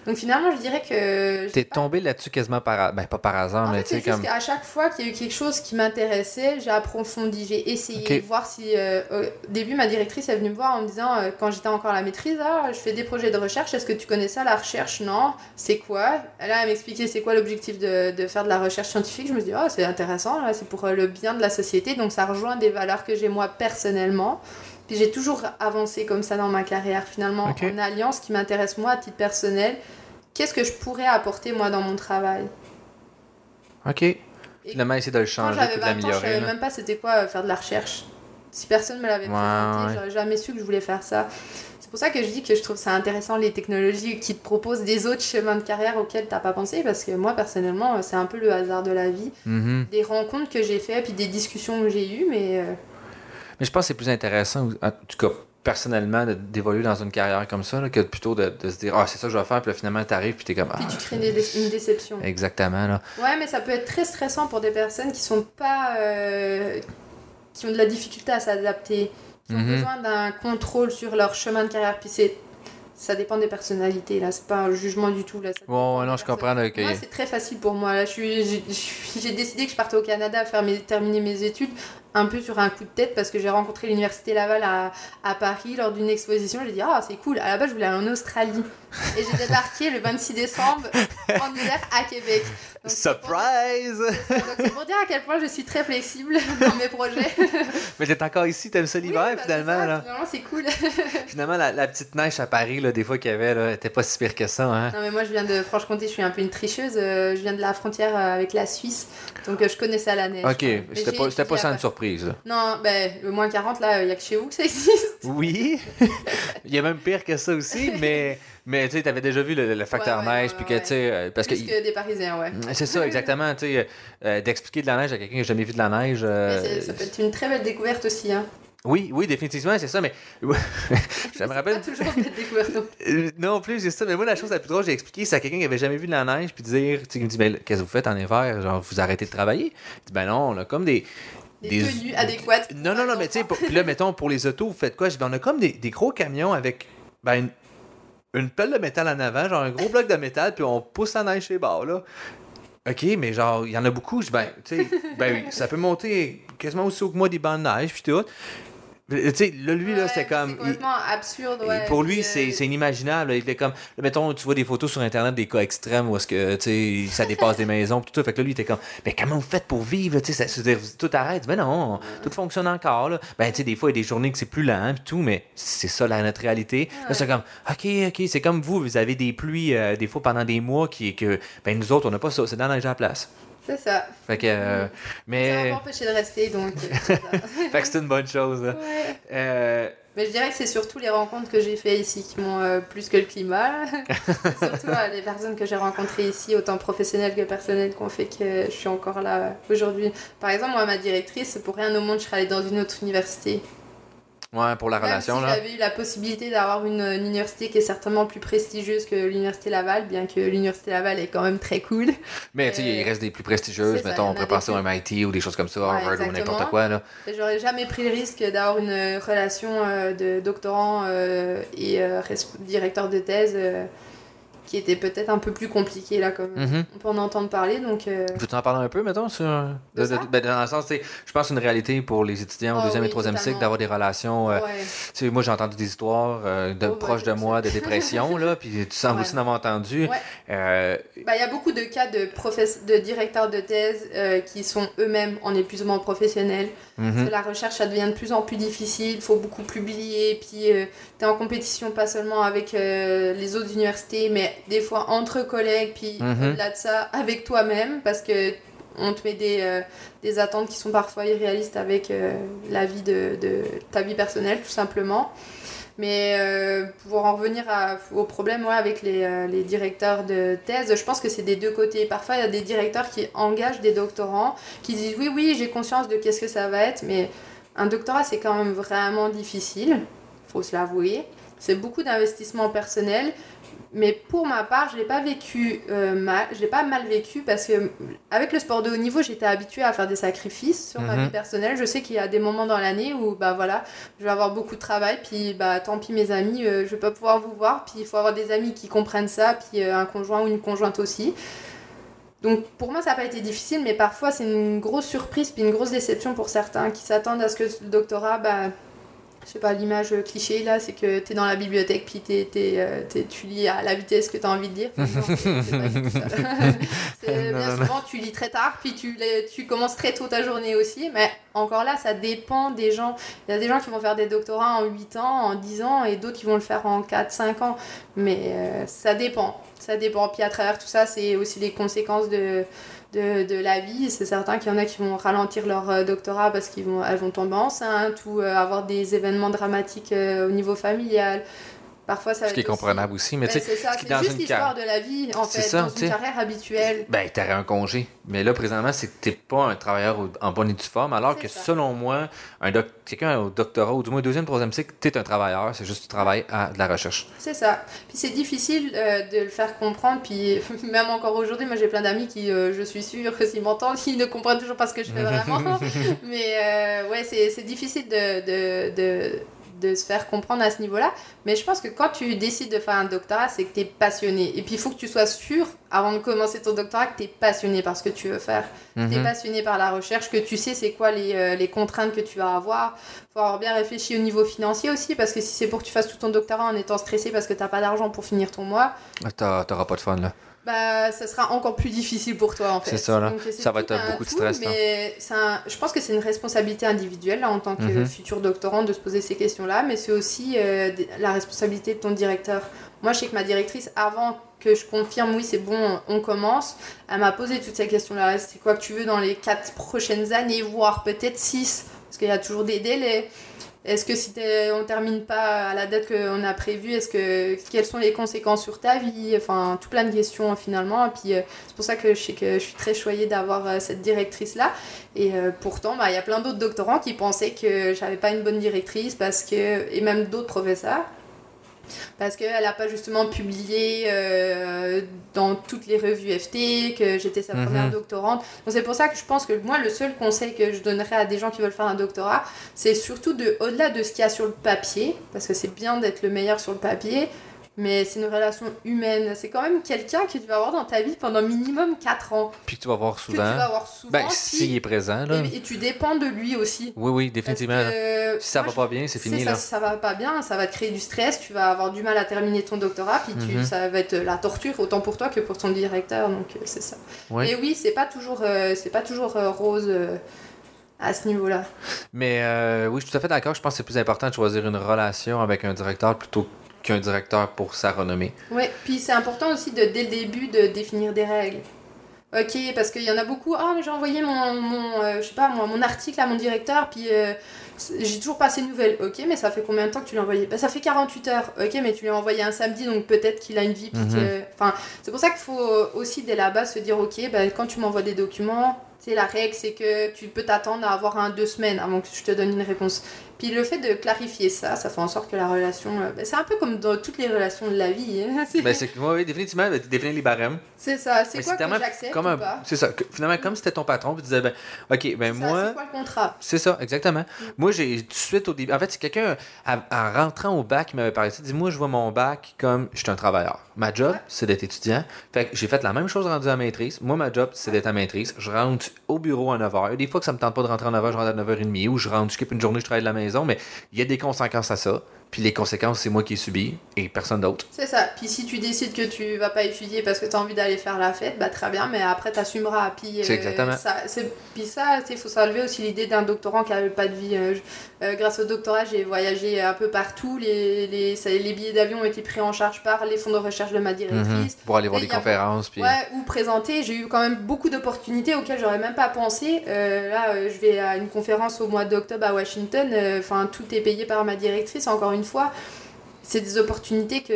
donc finalement, je dirais que... T'es tombé là-dessus quasiment par... Ben, pas par hasard, en mais tu sais, comme... qu'à chaque fois qu'il y a eu quelque chose qui m'intéressait, j'ai approfondi, j'ai essayé de voir si. euh, au début, ma directrice est venue me voir en me disant, euh, quand j'étais encore à la maîtrise, ah, je fais des projets de recherche, est-ce que tu connais ça, la recherche? Non. C'est quoi? Là, elle m'expliquait c'est quoi l'objectif de, de faire de la recherche scientifique. Je me dis, oh, c'est intéressant, là, c'est pour euh, le bien de la société, donc ça rejoint des valeurs que j'ai moi personnellement. Puis j'ai toujours avancé comme ça dans ma carrière, finalement, Ok. en alliant ce qui m'intéresse moi à titre personnel. Qu'est-ce que je pourrais apporter moi dans mon travail? OK. Finalement, essayer de le changer, de 20 ans, je l'améliorer. savais même pas c'était quoi euh, faire de la recherche. Si personne me l'avait Ouais, présenté, ouais. j'aurais jamais su que je voulais faire ça. C'est pour ça que je dis que je trouve ça intéressant les technologies qui te proposent des autres chemins de carrière auxquels t'as pas pensé parce que moi personnellement euh, c'est un peu le hasard de la vie, Mhm. des rencontres que j'ai fait puis des discussions que j'ai eues mais euh, Mais je pense que c'est plus intéressant, en tout cas personnellement, d'évoluer dans une carrière comme ça, là, que plutôt de, de se dire Ah, c'est ça que je vais faire, puis là, finalement, t'arrives, puis t'es comme puis Ah, tu crées des dé- une déception. Exactement, là. Ouais mais ça peut être très stressant pour des personnes qui sont pas euh, qui ont de la difficulté à s'adapter, qui ont Mhm. besoin d'un contrôle sur leur chemin de carrière puis c'est ça dépend des personnalités là, c'est pas un jugement du tout là. des non, je comprends. là, Moi, c'est très facile pour moi. Là, je suis, j'ai- décidé que je partais au Canada faire mes, terminer mes études un peu sur un coup de tête parce que j'ai rencontré l'université Laval à, Paris lors d'une exposition. J'ai dit ah c'est cool. À la base, je voulais aller en Australie et j'ai débarqué le 26 décembre en hiver à Québec. Donc, pour- Surprise! donc, c'est pour dire à quel point je suis très flexible dans mes projets. Mais t'es encore ici, t'aimes ça l'hiver, Oui, bah, finalement, ça, là. Finalement, c'est cool. Finalement, la, la petite neige à Paris, là, des fois qu'il y avait, là, était pas si pire que ça, hein. Non mais moi je viens de Franche-Comté, je suis un peu une tricheuse, euh, je viens de la frontière euh, avec la Suisse, donc euh, je connaissais à la neige. Ok, c'était pas, c'était pas étudié ça une surprise, là. Non, ben le moins 40 là, il y a que chez vous que ça existe. Oui, il y a même pire que ça aussi, mais, mais tu sais, t'avais déjà vu le, le facteur Ouais, ouais, neige, puis que, tu sais, euh, parce que... Plus que des Parisiens, ouais. C'est ça, exactement, tu sais, euh, euh, d'expliquer de la neige à quelqu'un qui n'a jamais vu de la neige. euh, ça peut être une très belle découverte aussi. Hein. oui, oui, définitivement, c'est ça, mais ça me rappelle Pas toujours découverte. non. Plus, c'est ça. Mais moi, la chose la plus drôle, j'ai expliqué, c'est à quelqu'un qui avait jamais vu de la neige, puis dire, tu sais, qui me dit, ben, qu'est-ce que vous faites en hiver? Genre, vous arrêtez de travailler? Je dis, ben non, on a comme des. Des, Des- tenues adéquates. Non, non, non, mais tu sais, là, mettons, pour les autos, vous faites quoi? Je dis, ben, on a comme des, des gros camions avec, ben, une, une pelle de métal en avant, genre un gros bloc de métal, puis on pousse la neige chez les là. OK, mais genre, il y en a beaucoup. Ben, tu sais, ben oui, ça peut monter quasiment aussi haut que moi des bancs de neige, puis tout. Tu sais, là, lui, là, c'était comme. C'est il- complètement absurde, ouais. pour lui, puis, c'est c'est inimaginable. Il était comme, là, mettons, tu vois des photos sur Internet des cas extrêmes où est-ce que, tu sais, ça dépasse des maisons, tout ça. Fait que là, lui, il était comme, mais comment vous faites pour vivre, tu sais, ça- tout arrête. Ben non, tout fonctionne encore, là. Ben, tu sais, des fois, il y a des journées que c'est plus lent, pis tout, mais c'est ça, la, notre réalité. Là, c'est comme, OK, OK, c'est comme vous, vous avez des pluies, euh, des fois, pendant des mois, qui que, ben, nous autres, on n'a pas ça, c'est dans la place. C'est ça. Fait que, euh, Ça mais, m'a pas empêché de rester, donc. euh, c'est ça. fait que c'est une bonne chose. Ouais. Euh, Mais je dirais que c'est surtout les rencontres que j'ai fait ici qui m'ont euh, plus que le climat. Surtout les personnes que j'ai rencontrées ici, autant professionnelles que personnelles, qui ont fait que je suis encore là aujourd'hui. Par exemple, moi, ma directrice, pour rien au monde, je serais allée dans une autre université. Ouais, pour la Même relation, si là. j'avais eu la possibilité d'avoir une, une université qui est certainement plus prestigieuse que l'université Laval, bien que l'université Laval est quand même très cool. Mais tu sais, Euh, il reste des plus prestigieuses. Mettons, on des penser au MIT ou des choses comme ça, Ouais, Harvard ou n'importe quoi, là. J'aurais jamais pris le risque d'avoir une relation euh, de doctorant euh, et euh, directeur de thèse euh, qui était peut-être un peu plus compliquée là, comme Mhm. on peut en entendre parler. Donc, euh, Veux-tu en parler un peu, mettons, sur. De ben, dans le sens, tu sais, je pense que c'est une réalité pour les étudiants au Ah deuxième oui, et troisième cycle d'avoir des relations. euh, ouais. Moi, j'ai entendu des histoires euh, de Oh, ouais, proches de je moi, de dépression, là, puis tu sembles Ouais. aussi en avoir entendu. Euh, Bah, il y a beaucoup de cas de, professe- de directeurs de thèse euh, qui sont eux-mêmes en épuisement professionnel. Parce que la recherche, ça devient de plus en plus difficile, il faut beaucoup publier, puis tu es en compétition pas seulement avec euh, les autres universités, mais des fois entre collègues, puis Mhm. au-delà de ça, avec toi-même, parce que on te met des, euh, des attentes qui sont parfois irréalistes avec euh, la vie de, de ta vie personnelle, tout simplement. Mais euh, pour en revenir au problème avec les, euh, les directeurs de thèse, je pense que c'est des deux côtés. Parfois, il y a des directeurs qui engagent des doctorants, qui disent oui, oui, j'ai conscience de qu'est-ce que ça va être, mais un doctorat, c'est quand même vraiment difficile, faut se l'avouer. C'est beaucoup d'investissement personnel. Mais pour ma part, je l'ai pas vécu euh, mal, je l'ai pas mal vécu parce que avec le sport de haut niveau, j'étais habituée à faire des sacrifices sur ma Mhm. vie personnelle. Je sais qu'il y a des moments dans l'année où bah voilà, je vais avoir beaucoup de travail, puis bah tant pis mes amis, euh, je vais pas pouvoir vous voir, puis il faut avoir des amis qui comprennent ça, puis euh, un conjoint ou une conjointe aussi. Donc pour moi ça n'a pas été difficile, mais parfois c'est une grosse surprise puis une grosse déception pour certains qui s'attendent à ce que le doctorat, bah je sais pas, l'image cliché là, c'est que tu es dans la bibliothèque puis t'es- t'es, euh, t'es- tu lis à la vitesse que tu as envie de lire. Non, c'est- Non, bien non, souvent, tu lis très tard puis tu, commences très tôt ta journée aussi. Mais encore là, ça dépend des gens. Il y a des gens qui vont faire des doctorats en 8 ans, en 10 ans et d'autres qui vont le faire en 4, 5 ans. Mais euh, ça dépend. Ça dépend. Puis à travers tout ça, c'est aussi les conséquences de, de, la vie. C'est certain qu'il y en a qui vont ralentir leur euh, doctorat parce qu'elles vont, elles vont tomber enceintes ou euh, avoir des événements dramatiques euh, au niveau familial. Parfois, ça va Ce qui est aussi- comprenable aussi. Mais Ben, tu sais, c'est dans juste une l'histoire de la vie, en C'est fait, ça, dans une carrière habituelle. Ben, t'aurais un congé. Mais là, présentement, c'est que t'es pas un travailleur en bonne et due forme, alors que ça. selon moi, un doc- quelqu'un au doctorat, ou du moins deuxième, troisième cycle, t'es un travailleur, c'est juste que tu travailles à de la recherche. C'est ça. Puis c'est difficile euh, de le faire comprendre. Puis même encore aujourd'hui, moi j'ai plein d'amis qui, euh, je suis sûre, que s'ils m'entendent, ils ne comprennent toujours pas ce que je fais vraiment. Mais euh, ouais, c'est c'est difficile de, de, de, de se faire comprendre à ce niveau-là. Mais je pense que quand tu décides de faire un doctorat, c'est que tu es passionné. Et puis il faut que tu sois sûr, avant de commencer ton doctorat, que tu es passionné par ce que tu veux faire. Tu es passionné par la recherche, que tu sais c'est quoi les, euh, les contraintes que tu vas avoir. faut avoir bien réfléchi au niveau financier aussi, parce que si c'est pour que tu fasses tout ton doctorat en étant stressé parce que t'as pas d'argent pour finir ton mois, Ah, T'auras pas de fun, là. Bah ça sera encore plus difficile pour toi en fait. C'est ça, là. Donc, Ça va un beaucoup de stress. Mais un- je pense que c'est une responsabilité individuelle là, en tant que Mhm. futur doctorant de se poser ces questions-là, mais c'est aussi euh, la responsabilité de ton directeur. Moi, je sais que ma directrice, avant que je confirme, oui, c'est bon, on commence, elle m'a posé toutes ces questions-là. C'est quoi que tu veux dans les quatre prochaines années, voire peut-être six, parce qu'il y a toujours des délais. Est-ce que si on termine pas à la date qu'on a prévue, est-ce que quelles sont les conséquences sur ta vie? Enfin, tout plein de questions finalement. Et puis euh, c'est pour ça que je sais que je suis très choyée d'avoir euh, cette directrice là. Et euh, pourtant, bah, il y a plein d'autres doctorants qui pensaient que j'avais pas une bonne directrice parce que et même d'autres professeurs parce qu'elle n'a pas justement publié euh, dans toutes les revues FT, que j'étais sa Mhm. première doctorante. Donc c'est pour ça que je pense que moi, le seul conseil que je donnerais à des gens qui veulent faire un doctorat, c'est surtout de, au-delà de ce qu'il y a sur le papier, parce que c'est bien d'être le meilleur sur le papier, mais c'est une relation humaine. C'est quand même quelqu'un que tu vas avoir dans ta vie pendant minimum 4 ans, Puis que tu vas voir que tu souvent. vas avoir souvent. Ben, s'il est présent, là. et, et tu dépends de lui aussi. Oui, oui, définitivement. que Si ça moi, va pas bien, c'est fini, ça, là. Si ça va pas bien, ça va te créer du stress, tu vas avoir du mal à terminer ton doctorat, puis tu, Mhm. ça va être la torture autant pour toi que pour ton directeur, donc euh, c'est ça. Et oui, c'est pas toujours, euh, c'est pas toujours euh, rose euh, à ce niveau-là. Mais oui, je suis tout à fait d'accord. Je pense que c'est plus important de choisir une relation avec un directeur plutôt qu'un directeur pour sa renommée. Ouais, puis c'est important aussi de dès le début de définir des règles. Ok, parce qu'il y en a beaucoup. Ah, mais j'ai envoyé mon, mon euh, je sais pas, mon article à mon directeur, puis euh, c'est- j'ai toujours pas ces nouvelles. Ok, mais ça fait combien de temps que tu l'as envoyé? Bah, Ça fait 48 heures. Ok, mais tu l'as envoyé un samedi, donc peut-être qu'il a une vie. Mhm. que- Enfin, c'est pour ça qu'il faut aussi dès là-bas se dire ok, bah, quand tu m'envoies des documents, sais, la règle, c'est que tu peux t'attendre à avoir un deux semaines avant que je te donne une réponse. Puis le fait de clarifier ça, ça fait en sorte que la relation. euh, ben, c'est un peu comme dans toutes les relations de la vie. hein. C'est- Ben, oui, définitivement, ben, définir les barèmes. c'est ça. C'est quoi que tellement j'accepte comme un- C'est ça. que- finalement, comme c'était ton patron, puis tu disais, ben, OK, ben moi. C'est quoi le contrat? C'est ça, exactement. Moi, j'ai tout de suite au début. En fait, c'est quelqu'un, en rentrant au bac, qui m'avait parlé ça. dit Moi, je vois mon bac comme je suis un travailleur. Ma job, Ouais. c'est d'être étudiant. Fait que j'ai fait la même chose rendu à maîtrise. Moi, ma job, c'est d'être à maîtrise. Je rentre au bureau à 9h. Des fois que ça me tente pas de rentrer à 9h, je rentre à 9h30 ou je rentre, je skip une journée, je travaille de la maison. Mais il y a des conséquences à ça. Puis les conséquences, c'est moi qui ai subi et personne d'autre. C'est ça. Puis si tu décides que tu vas pas étudier parce que tu as envie d'aller faire la fête, bah très bien, mais après t'assumeras. Puis, C'est exactement. Ça, puis ça, il faut s'enlever aussi l'idée d'un doctorant qui n'avait pas de vie. Euh, euh, grâce au doctorat, j'ai voyagé un peu partout. Les, les, ça- les billets d'avion ont été pris en charge par les fonds de recherche de ma directrice. Mhm. Pour aller voir des conférences. Puis... Ouais, ou présenter. J'ai eu quand même beaucoup d'opportunités auxquelles j'aurais même pas pensé. Euh, là, euh, je vais à une conférence au mois d'octobre à Washington. Euh, Enfin, tout est payé par ma directrice, encore une fois. C'est des opportunités que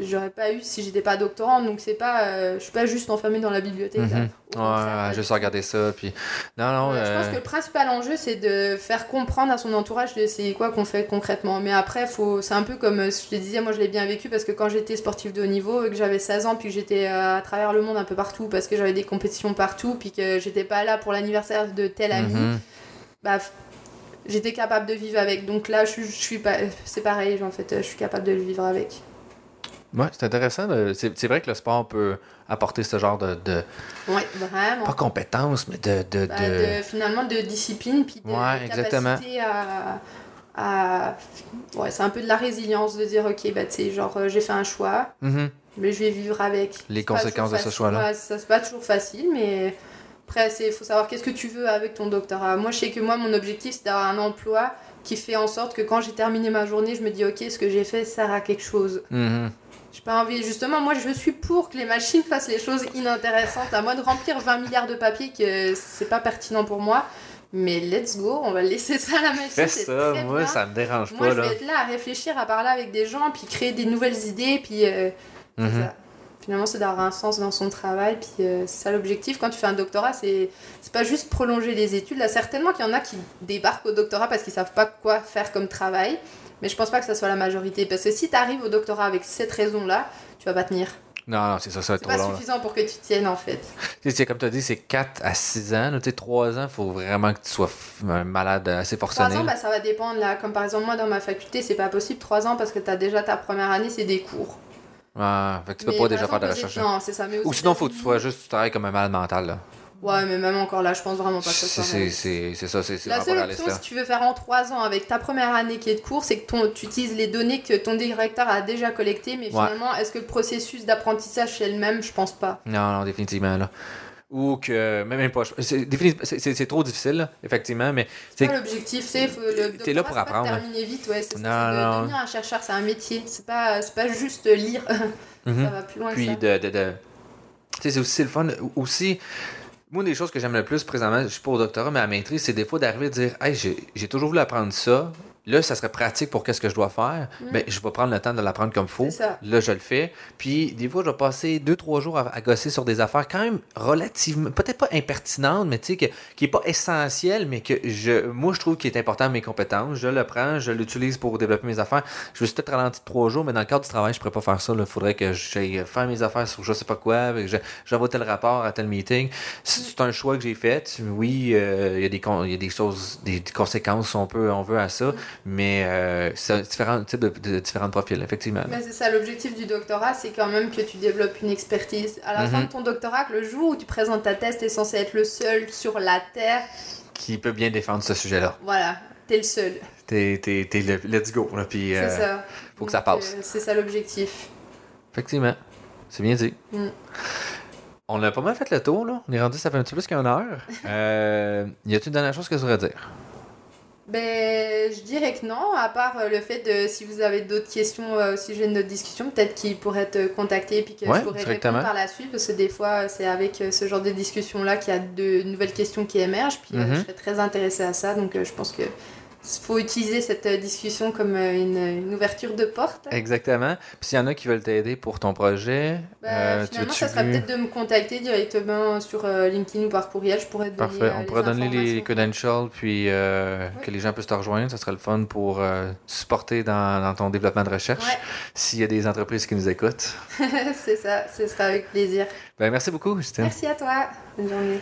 j'aurais pas eu si j'étais pas doctorante. Donc, c'est pas, euh, je suis pas juste enfermée dans la bibliothèque. contraire, Ouais, pas juste du regarder ça. Puis... Non, non. tout. Euh, Je pense euh, que le principal enjeu, c'est de faire comprendre à son entourage de c'est quoi qu'on fait concrètement. Mais après, faut... c'est un peu comme euh, je te disais, moi je l'ai bien vécu parce que quand j'étais sportif de haut niveau et que j'avais 16 ans, puis que j'étais euh, à travers le monde un peu partout parce que j'avais des compétitions partout, puis que j'étais pas là pour l'anniversaire de tel ami, mhm. bah j'étais capable de vivre avec. Donc là, je, suis- je suis pas, c'est pareil, en fait, je suis capable de le vivre avec. Ouais, c'est intéressant. C'est c'est vrai que le sport peut apporter ce genre de, de- Ouais, vraiment. pas compétences, mais de, de, Bah, de- de- finalement de discipline puis de, Ouais, exactement. capacité à, à- ouais c'est un peu de la résilience de dire ok bah tu sais genre euh, j'ai fait un choix Mhm. mais je vais vivre avec Les conséquences de ce choix-là. Ouais, ça c'est pas toujours facile mais après c'est faut savoir qu'est-ce que tu veux avec ton doctorat moi je sais que moi mon objectif c'est d'avoir un emploi qui fait en sorte que quand j'ai terminé ma journée je me dis ok ce que j'ai fait sert à quelque chose Mhm. j'ai pas envie. Justement, moi, je suis pour que les machines fassent les choses inintéressantes. À moi de remplir 20 milliards de papiers, que c'est pas pertinent pour moi. Mais let's go, on va laisser ça à la machine. Fais ça, moi, bien. ça me dérange Moi, pas. je Là. vais être là à réfléchir, à parler avec des gens, puis créer des nouvelles idées, puis euh, Mhm. ça. Finalement, c'est d'avoir un sens dans son travail, puis euh, c'est ça l'objectif. Quand tu fais un doctorat, c'est c'est pas juste prolonger les études. Là, certainement qu'il y en a qui débarquent au doctorat parce qu'ils savent pas quoi faire comme travail, mais je pense pas que ça soit la majorité. Parce que si tu arrives au doctorat avec cette raison-là, tu vas pas tenir. Non, non, c'est ça, ça va être C'est pas là. suffisant pour que tu tiennes en fait. Tu sais, c'est comme tu as dit, c'est 4 à 6 ans. Tu sais, 3 ans, il faut vraiment que tu sois malade assez forcené. ans, là. bah, ça va dépendre là. Comme par exemple, moi dans ma faculté, c'est pas possible. Trois ans parce que t'as déjà ta première année, c'est des cours. Ouais, fait que tu peux Mais pas déjà faire de recherche. Non, c'est ça. Mais aux Ou sinon, faut que tu sois juste, tu travailles comme un malade mental. Là. Ouais, mais même encore là, je pense vraiment pas que C'est soit c'est- ça, c'est La seule option, si tu veux faire en 3 ans avec ta première année qui est de cours, c'est que ton, tu utilises les données que ton directeur a déjà collectées, mais Ouais. finalement, est-ce que le processus d'apprentissage c'est le même? Je pense pas. Non, non, définitivement. Là. Ou que. Même, même pas. C'est trop difficile, là, effectivement, mais. C'est pas l'objectif, c'est T'es là pour pas apprendre. terminer vite, ouais, c'est ça, devenir un chercheur, c'est un métier, c'est pas, c'est pas juste lire, Mhm. ça va plus loin Puis que ça. de. de, de- Tu sais, c'est aussi le fun. Aussi. Moi, des choses que j'aime le plus présentement, je suis pas au doctorat, mais à maîtrise, c'est des fois d'arriver à dire Hey, j'ai toujours voulu apprendre ça. Là, ça serait pratique pour qu'est-ce que je dois faire. Mm. Ben, je vais prendre le temps de l'apprendre comme il faut. Là, je le fais. Puis, des fois, je vais passer deux, trois jours à, à gosser sur des affaires quand même relativement, peut-être pas impertinentes, mais tu sais, que- qui n'est pas essentiel, mais que je, moi, je trouve qu'il est important à mes compétences. Je le prends, je l'utilise pour développer mes affaires. Je me suis peut-être ralenti de trois jours, mais dans le cadre du travail, je ne pourrais pas faire ça. Il faudrait que j'aille faire mes affaires sur je sais pas quoi, je- j'envoie tel rapport à tel meeting. C'est c'est un choix que j'ai fait. Oui, euh, il y, a des con- il y a des choses, des, des conséquences, on peut, on veut à ça, mais euh, c'est un différent type de, de différents profils, effectivement. Mais c'est ça, l'objectif du doctorat, c'est quand même que tu développes une expertise. À la Mhm. fin de ton doctorat, le jour où tu présentes ta thèse, t'es censé être le seul sur la Terre. Qui peut bien défendre ce sujet-là. Voilà, t'es le seul. T'es, t'es, t'es le let's go, là, puis euh, ça. faut que ça passe. euh, c'est ça l'objectif. Effectivement. C'est bien dit. Mm. On a pas mal fait le tour, là. On est rendu, ça fait un petit peu plus qu'une heure. Euh, y a-t-il une dernière chose que je voudrais dire? Ben, je dirais que non, à part euh, le fait de si vous avez d'autres questions euh, au sujet de notre discussion, peut-être qu'ils pourraient te contacter puis que Ouais, je pourrais répondre par la suite, parce que des fois, c'est avec euh, ce genre de discussion-là qu'il y a de nouvelles questions qui émergent, puis euh, Mhm. je serais très intéressée à ça, donc euh, je pense que faut utiliser cette euh, discussion comme euh, une, une ouverture de porte. Exactement. Puis s'il y en a qui veulent t'aider pour ton projet, Bah, euh, finalement, ça sera peut-être de me contacter directement sur euh, LinkedIn ou par courriel. Je pourrais te donner Parfait. euh, On pourrait donner les credentials, puis Ouais. que les gens puissent te rejoindre. Ça serait le fun pour supporter dans, dans ton développement de recherche. Ouais, S'il y a des entreprises qui nous écoutent. c'est ça, ce sera avec plaisir. Ben, merci beaucoup, Justine. Merci à toi. Bonne journée.